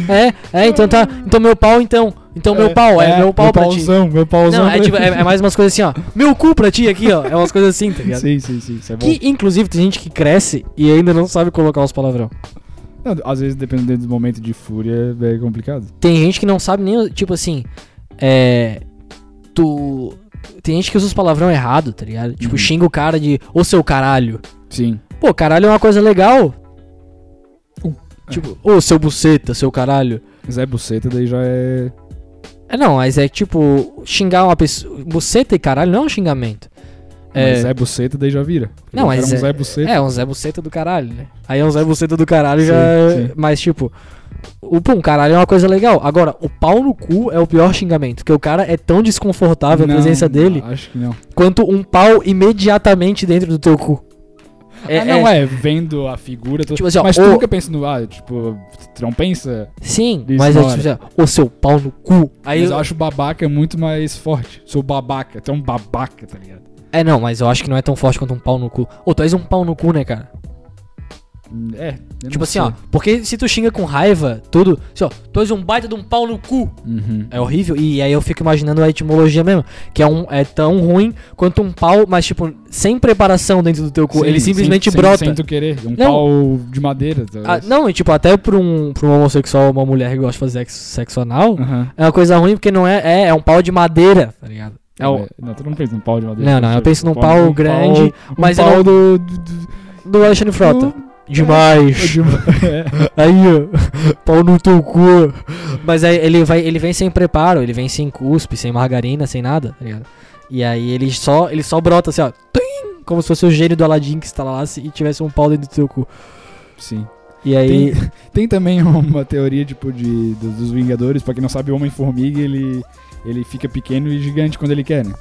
É, é, então tá. Então meu pau, então. Então meu pau, é, meu pau pra ti. pauzão, Meu pauzão. Não, é, pra- tipo, é, é mais umas coisas assim, ó. Meu cu pra ti aqui, ó. É umas coisas assim, tá ligado? Sim, sim, sim. Isso é bom. Que, inclusive, tem gente que cresce e ainda não sabe colocar os palavrão. Não, às vezes, dependendo do momento de fúria, é complicado. Tem gente que não sabe nem, tipo assim, é. Tu. Tem gente que usa os palavrão errado, tá ligado? Tipo, Uhum. xinga o cara de ô seu caralho. Sim. Pô, caralho é uma coisa legal. Uh, Tipo, ô seu buceta, seu caralho. Zé Buceta daí já é. É não, mas é tipo, xingar uma pessoa. Buceta e caralho não é um xingamento. É, Mas Zé Buceta daí já vira. Não, mas é um é- Zé Buceta. é um Zé Buceta do caralho, né? Aí é um Zé Buceta do caralho Sim, já. é- sim. Mas tipo, o pum, caralho é uma coisa legal. Agora, o pau no cu é o pior xingamento. Porque o cara é tão desconfortável a Não, presença dele Acho que não. quanto um pau imediatamente dentro do teu cu. Ah, não, é, vendo a figura. tu- Tipo assim, ó, mas tu o- nunca pensa no. Ah, tipo, tu não pensa. Sim, mas é tipo assim, o seu pau no cu. Aí mas eu acho babaca muito mais forte. Sou babaca, tu é um babaca, tá ligado? É, não, mas eu acho que não é tão forte quanto um pau no cu. Ô, tu és um pau no cu, né, cara? É. Tipo assim, sei. ó, porque se tu xinga com raiva, tudo, assim, ó, tu és um baita de um pau no cu. Uhum. É horrível. E aí eu fico imaginando a etimologia mesmo. Que é, um, é tão ruim quanto um pau, mas tipo, sem preparação dentro do teu cu. Sim, Ele simplesmente sem, brota. Sem, sem tu querer. Um Não. pau de madeira. Ah, não, e tipo, até pra um, pra um homossexual, uma mulher que gosta de fazer sexo, sexo anal, Aham. é uma coisa ruim porque não é. É, é um pau de madeira, tá ligado? É o, É, Não, tu não pensa num pau de madeira. Não, não, eu penso num um pau um grande, um mas eu pau não- do, do, do- do Alexandre Frota. do- Demais. de- é. Aí, ó, pau no teu cu. Mas aí ele, vai, ele vem sem preparo, ele vem sem cuspe, sem margarina, sem nada, tá ligado? E aí ele só, ele só brota assim, ó. Tim! Como se fosse o gênio do Aladdin que instalasse e tivesse um pau dentro do teu cu. Sim. E aí. Tem também uma teoria, tipo, de, do- dos Vingadores. Pra quem não sabe, o Homem-Formiga, ele, ele fica pequeno e gigante quando ele quer, né?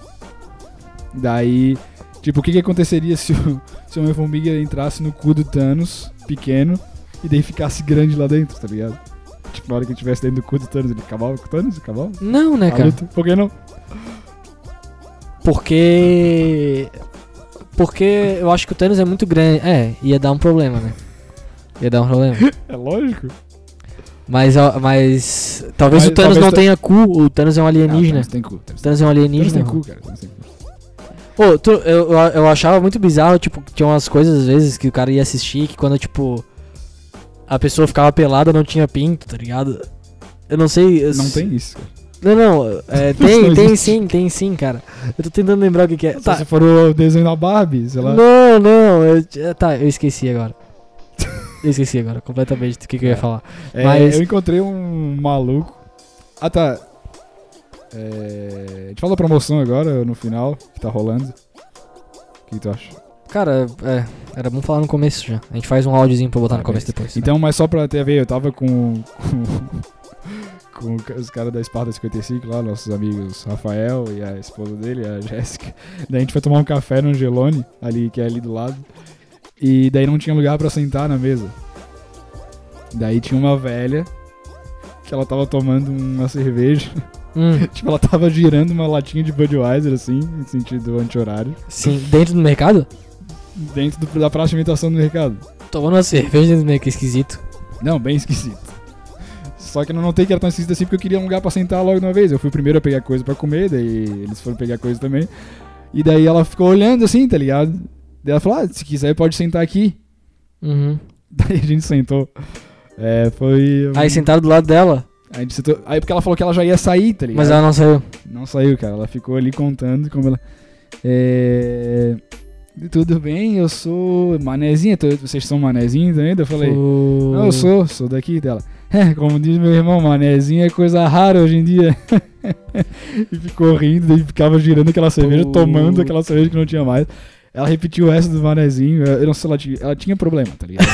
Daí, tipo, o que, que aconteceria se o, se o Homem-Formiga entrasse no cu do Thanos, pequeno, e daí ficasse grande lá dentro, tá ligado? Tipo, na hora que ele estivesse dentro do cu do Thanos, ele acabava com o Thanos? Acabava? Não, né, A cara? luta. Por que não? Porque. Porque eu acho que o Thanos é muito grande. É, ia dar um problema, né? Ia dar um problema. É lógico. Mas, mas. Talvez Mas o Thanos talvez não tenha cu, o Thanos é um alienígena. Thanos tem cu. Thanos o Thanos é um Thanos alienígena. tem cu, cara. Thanos tem cu. Pô, tu- eu, eu, achava muito bizarro, tipo, tinha umas coisas às vezes que o cara ia assistir que quando, tipo, a pessoa ficava pelada não tinha pinto, tá ligado? Eu não sei. eu Não s- tem isso. Não, não, é, tem, tem sim, tem sim, cara. Eu tô tentando lembrar o que, que é. Só Tá, se for o desenho da Barbie, sei lá. não, não, eu, é, tá, eu esqueci agora. Eu esqueci agora, completamente do que, que eu ia É. falar. É, Mas- Eu encontrei um maluco. Ah, tá. É, A gente fala da promoção agora, no final, que tá rolando. O que tu acha? Cara, é, era bom falar no começo já. A gente faz um áudiozinho pra botar Ah, no começo beleza. depois. Então, mas só pra ter a ver, eu tava com. com, com os caras da Esparta 55 lá, nossos amigos Rafael e a esposa dele, a Jéssica. Daí a gente foi tomar um café no Angelone, ali, que é ali do lado. E daí não tinha lugar pra sentar na mesa. Daí tinha uma velha que ela tava tomando uma cerveja. Hum, tipo, ela tava girando uma latinha de Budweiser, assim, em sentido anti-horário, sim, dentro do mercado? dentro do- da praça de imitação do mercado. Tomando uma cerveja dentro do mercado, que esquisito. Não, bem esquisito. Só que eu não notei que era tão esquisito assim porque eu queria um lugar pra sentar logo de uma vez. Eu fui primeiro a pegar coisa pra comer, daí eles foram pegar coisa também. E daí ela ficou olhando assim, tá ligado? Daí ela falou: ah, se quiser pode sentar aqui. Uhum. Daí a gente sentou. É, foi. Aí sentaram do lado dela, A gente sentou. Aí porque ela falou que ela já ia sair, tá ligado? mas ela não saiu. Não saiu, cara. Ela ficou ali contando como ela. É. Tudo bem, eu sou manezinha. Vocês são manezinhos ainda? Eu falei. O- Não, eu sou, sou daqui dela. É, como diz meu irmão, manezinho é coisa rara hoje em dia. e ficou rindo, daí ficava girando aquela cerveja, Pô. tomando aquela cerveja que não tinha mais. Ela repetiu essa do manezinho, eu não sei se ela tinha, ela tinha problema, tá ligado?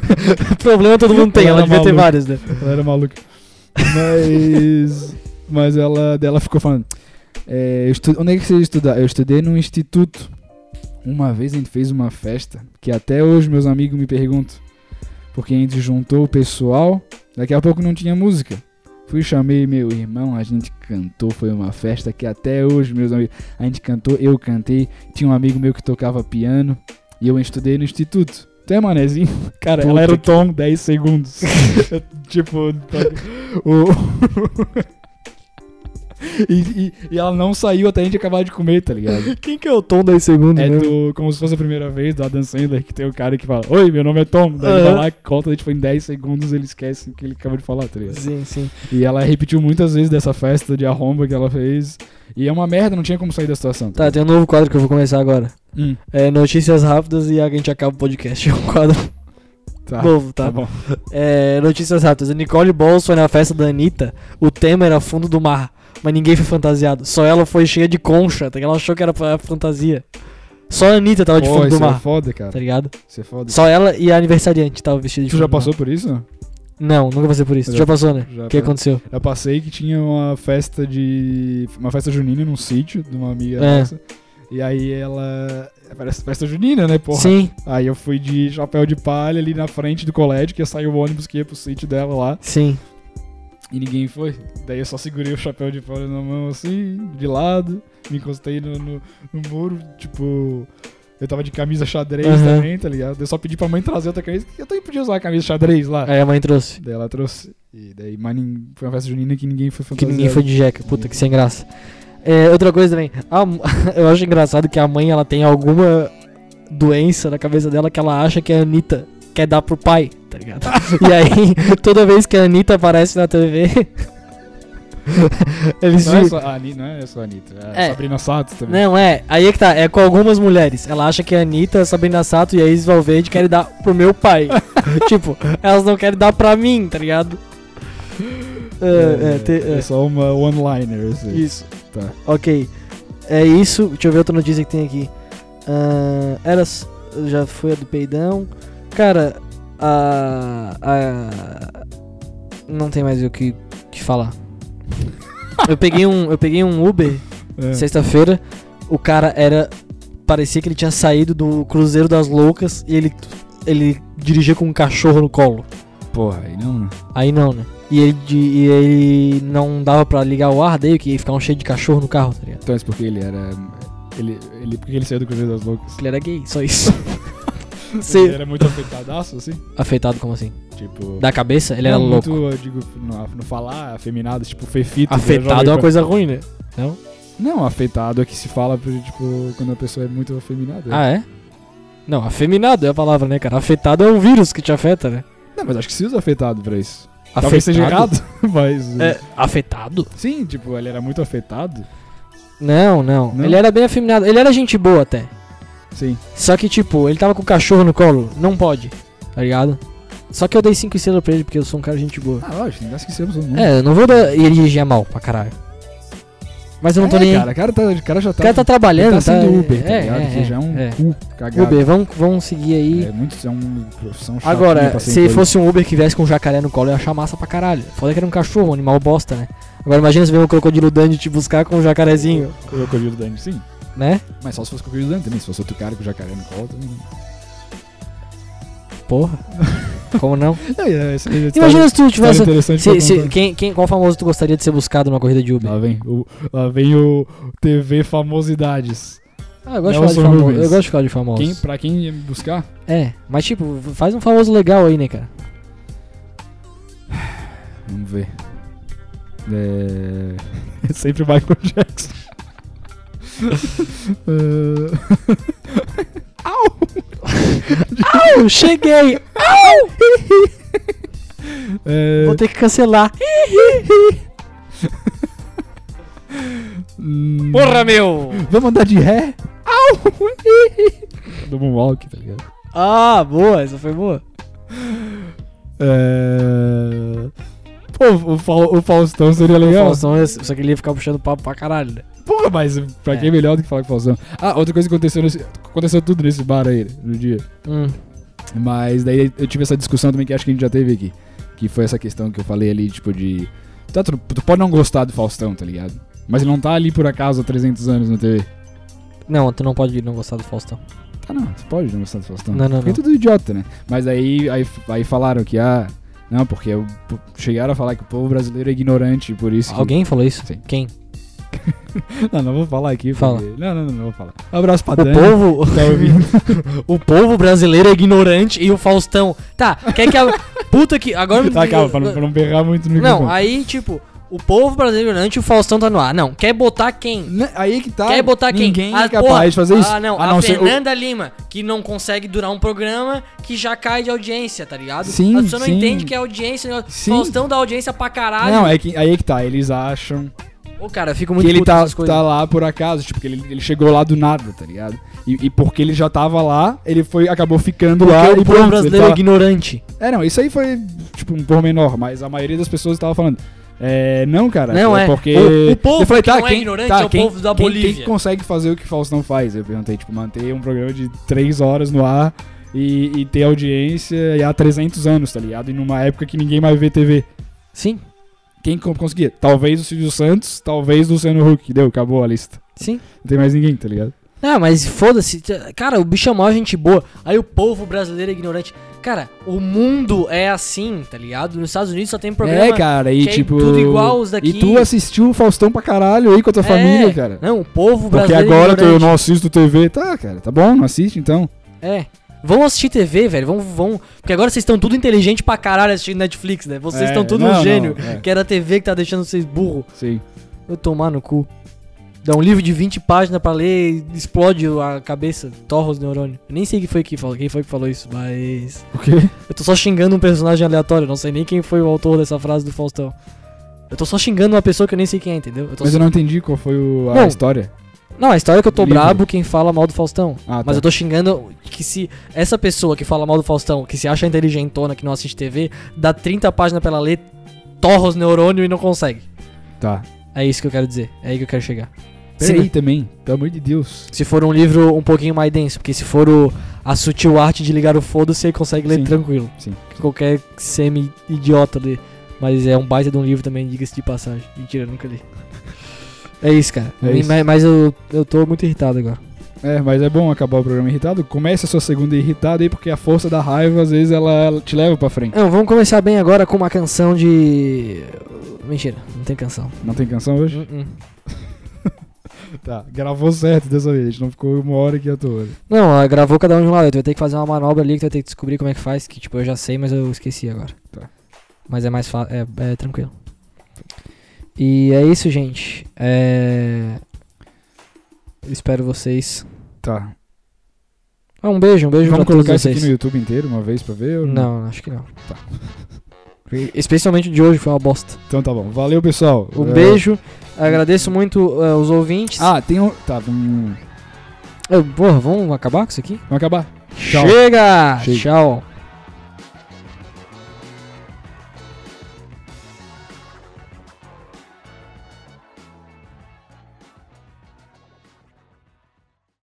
Problema todo mundo tem, Ela ela devia ter maluca. vários, né? ela era maluca. Mas. Mas ela, dela ficou falando. é, estu- onde é que você estuda? Eu estudei num instituto. Uma vez a gente fez uma festa que até hoje meus amigos me perguntam. Porque a gente juntou o pessoal, daqui a pouco não tinha música. Fui, chamei meu irmão, a gente cantou, foi uma festa que até hoje, meus amigos, a gente cantou, eu cantei, tinha um amigo meu que tocava piano e eu estudei no instituto. Tu é manezinho? Cara, ela Puta era o que- tom 10 segundos. Tipo, o... e, e- e ela não saiu até a gente acabar de comer, tá ligado? Quem que é o Tom 10 segundos É mesmo? do, como se fosse a primeira vez, do Adam Sandler, que tem o cara que fala, Oi, meu nome é Tom. Daí ele Aham. vai lá, conta, tipo, em 10 segundos ele esquece o que ele acabou de falar, tá ligado? Sim, sim. E ela repetiu muitas vezes dessa festa de arromba que ela fez. E é uma merda, não tinha como sair da situação. Tá, tem um novo quadro que eu vou começar agora. Hum, É notícias rápidas e a gente acaba o podcast. É um quadro tá. novo, tá? Tá bom. É, notícias rápidas. Nicole Balls foi na festa da Anitta. O tema era fundo do mar. Mas ninguém foi fantasiado. Só ela foi cheia de concha. Tá? Ela achou que era fantasia. Só a Anitta tava de Pô, fundo do isso é mar. foda, cara. Tá ligado? Isso é foda. Só ela e a aniversariante tava vestida de Tu fundo já do mar. passou por isso? Não, nunca passei por isso. Tu já- já passou, né? já O que aconteceu? Eu passei que tinha uma festa de. Uma festa junina num sítio de uma amiga É. nossa. E aí ela. Parece festa junina, né, porra? Sim, Aí eu fui de chapéu de palha ali na frente do colégio, que ia sair o ônibus que ia pro sítio dela lá. sim. E ninguém foi. Daí eu só segurei o chapéu de palha na mão assim, de lado. Me encostei no, no, no muro, tipo. Eu tava de camisa xadrez Aham. também, tá ligado? Eu só pedi pra mãe trazer outra camisa. Eu também podia usar a camisa xadrez lá. Aí a mãe trouxe. Daí ela trouxe. E daí, mas foi uma festa junina que ninguém foi Que fantasiado. ninguém foi de jeca. Puta, que sem graça. É, outra coisa também. a eu acho engraçado que a mãe ela tem alguma doença na cabeça dela que ela acha que a Anitta quer dar pro pai, tá ligado? e aí, toda vez que a Anitta aparece na TV. eles Não é, só a Anitta, não é só a Anitta, é É. Sabrina Sato também. Não, é. Aí é que tá. É com algumas mulheres. Ela acha que a Anitta, a Sabrina Sato e a Isis Valverde querem dar pro meu pai. tipo, elas não querem dar pra mim, tá ligado? É, é, te- é. é só uma one-liner, assim. Isso. Tá. Ok. É isso. Deixa eu ver outra notícia que tem aqui. Ah, eras. Já foi a do peidão. Cara, a. a não tem mais o que, que falar. eu peguei um, eu peguei um Uber É. sexta-feira. O cara era. Parecia que ele tinha saído do Cruzeiro das Loucas e ele, ele dirigia com um cachorro no colo. Porra, aí não, né? Aí não, né? E ele, de- e ele não dava pra ligar o ar daí, que ia ficar um cheio de cachorro no carro, tá ligado? Então é porque ele era. Ele, ele, porque ele saiu do Cruzeiro das Loucas. Ele era gay, só isso. Ele era muito afetadaço, assim. Afetado como assim? Tipo. Da cabeça? Ele era não, louco. Muito, eu digo, no, no falar, afeminado, tipo, fefito. Afetado é uma coisa ruim, né? Não? Não, afetado é que se fala, tipo, quando a pessoa é muito afeminada. Ah, é? Não, afeminado é a palavra, né, cara? Afetado é um vírus que te afeta, né? Não, mas acho que se usa afetado pra isso. Talvez seja errado, mas. É, afetado? Sim, tipo, ele era muito afetado. Não, não, Não? Ele era bem afeminado. Ele era gente boa até. Sim. Só que, tipo, ele tava com o cachorro no colo. Não pode, tá ligado? Só que eu dei 5 estrelas pra ele porque eu sou um cara gente boa. Ah, lógico, não esquecemos o nome. É, eu não vou dar, ele dirigir mal pra caralho. Mas eu não tô É, nem cara, o cara, tá, o cara já O tá. cara tá trabalhando, tá tá? sendo Uber, tá é, ligado? é, que já é um é. cu cagado. Uber, vamos, vamos seguir aí. É muito, é uma profissão chata. Agora, se fosse um Uber que viesse com um jacaré no colo, eu ia achar massa pra caralho. Foda que era um cachorro, um animal bosta, né? Agora imagina se vem um crocodilo Dandy te buscar com um jacarezinho, O crocodilo Dante, sim. né? Mas só se fosse o crocodilo Dante também. Se fosse outro cara com jacaré no colo também. Porra. Como não? É, Imagina se tu tivesse. interessante Se, se- quem, quem, qual famoso tu gostaria de ser buscado numa corrida de Uber? Lá vem, o, lá vem o TV Famosidades. Ah, eu gosto de falar de famoso. Eu gosto de falar de famoso. Quem, pra quem ia me buscar? É, mas tipo, faz um famoso legal aí, né, cara? Vamos ver. É... Sempre Michael Jackson. É, Au, cheguei! é, Vou ter que cancelar. hum, Porra, meu! Vamos andar de ré? Au! Do Moonwalk, tá ligado? Ah, boa, essa foi boa. É... Pô, o, Fau- o Faustão seria O legal. Faustão, ia- só que ele ia ficar puxando papo pra caralho, né? Porra, mas pra É. quem é melhor do que falar com o Faustão? Ah, outra coisa que aconteceu nesse... Aconteceu tudo nesse bar aí, no dia. Hum. Mas daí eu tive essa discussão também que acho que a gente já teve aqui. Que foi essa questão que eu falei ali, tipo, de. Tá, tu, tu pode não gostar do Faustão, tá ligado? Mas ele não tá ali por acaso há 300 anos na TV. Não, tu não pode não gostar do Faustão. Tá, não, tu pode não gostar do Faustão. Não, não, Porque é não. tudo idiota, né? Mas aí, aí, aí falaram que, ah, Não, porque eu- chegaram a falar que o povo brasileiro é ignorante, por isso que... Alguém falou isso? Sim. Quem? Não, não vou falar aqui. Fala. porque- Não, não, não, não vou falar. Um abraço pra O Dani. povo. Tá o povo brasileiro é ignorante e o Faustão. Tá, quer que a. Puta que. Agora. tá, calma, pra não, pra não berrar muito no Não, microfone. aí, tipo, o povo brasileiro é ignorante e o Faustão tá no ar. Não, quer botar quem? Né, Aí que tá. Quer botar quem? Ninguém Ah, é capaz porra, de fazer isso. Ah, não, a a não o- Fernanda Lima, que não consegue durar um programa que já cai de audiência, tá ligado? Sim, A pessoa não sim. entende que é audiência. o Sim. Faustão dá audiência pra caralho. Não, é que, aí que tá. Eles acham Ô, cara, eu fico muito que ele tá, tá lá por acaso. Tipo, que ele, ele chegou lá do nada, tá ligado? E, e porque ele já tava lá, ele foi, acabou ficando Porque lá o e pronto. brasileiro é tava- ignorante. É, não, isso aí foi, tipo, um pormenor, mas a maioria das pessoas tava falando. É, não, cara. Não, é. Porque. O- o povo eu falei, que tá, não é quem, ignorante tá, é o quem, povo da quem- Bolívia. Quem consegue fazer o que o Faustão faz? Eu perguntei, tipo, manter um programa de três horas no ar e, e ter audiência e há 300 anos, tá ligado? E numa época que ninguém mais vê TV. Sim, Quem co- conseguia? Talvez o Silvio Santos, talvez o Luciano Huck. Deu, acabou a lista. sim. Não tem mais ninguém, tá ligado? Ah, mas foda-se. Cara, o bicho é maior gente boa. Aí o povo brasileiro é ignorante. Cara, o mundo é assim, tá ligado? Nos Estados Unidos só tem programa. é, cara, e é tipo. tudo igual os daqui. E tu assistiu o Faustão pra caralho aí com a tua É. família, cara. Não, o povo Porque brasileiro agora é tu, eu ignorante. não assisto TV. Tá, cara, tá bom, não assiste então. É. Vão assistir TV, velho. Vão, vão. Porque agora vocês estão tudo inteligente pra caralho assistindo Netflix, né? Vocês É, estão tudo não, um gênio. não, é. Que era a TV que tá deixando vocês burro. Sim. Eu tomar no cu. Dá um livro de 20 páginas pra ler e explode a cabeça, torra os neurônios. Eu nem sei quem foi que falou, quem foi que falou isso, mas. O quê? Eu tô só xingando um personagem aleatório, não sei nem quem foi o autor dessa frase do Faustão. Eu tô só xingando uma pessoa que eu nem sei quem é, entendeu? Eu Mas só- eu não entendi qual foi o- a Não. história. Não, a história é que eu tô Livre. brabo quem fala mal do Faustão. Ah, tá. Mas eu tô xingando que se essa pessoa que fala mal do Faustão, que se acha inteligentona, que não assiste TV, dá 30 páginas pra ela ler, torra os neurônios e não consegue. Tá. É isso que eu quero dizer. É aí que eu quero chegar. Peraí Se, também, pelo amor de Deus. se for um livro um pouquinho mais denso, porque se for o, a sutil arte de ligar o foda-se, você consegue ler Sim. tranquilo. Sim. Qualquer semi-idiota lê. Mas é um baita de um livro também, diga-se de passagem. Mentira, eu nunca li. É isso, cara. É isso. Mas, mas eu, eu tô muito irritado agora. É, mas é bom acabar o programa irritado. Comece a sua segunda irritada aí, porque a força da raiva, às vezes, ela, te leva pra frente. Não, vamos começar bem agora com uma canção de. Mentira, não tem canção. Não tem canção hoje? Uh-uh. Tá, gravou certo dessa vez. A gente não ficou uma hora aqui à toa. Não, gravou cada um de um lado. Tu vai ter que fazer uma manobra ali que tu vai ter que descobrir como é que faz. Que tipo, eu já sei, mas eu esqueci agora. Tá. Mas é mais fácil. É, é tranquilo. E é isso, gente. É. Espero vocês. Tá. Ah, um beijo, um beijo Vamos pra todos colocar isso aqui vocês. no YouTube inteiro uma vez pra ver? ou Não, acho que não. Tá. Especialmente o de hoje foi uma bosta. Então tá bom. Valeu, pessoal. Um É, beijo. Agradeço muito eh, os ouvintes. Ah, tem um. Tá, vamos. Eh, porra, vamos acabar com isso aqui? Vamos acabar. Tchau. Chega! Chega. Tchau.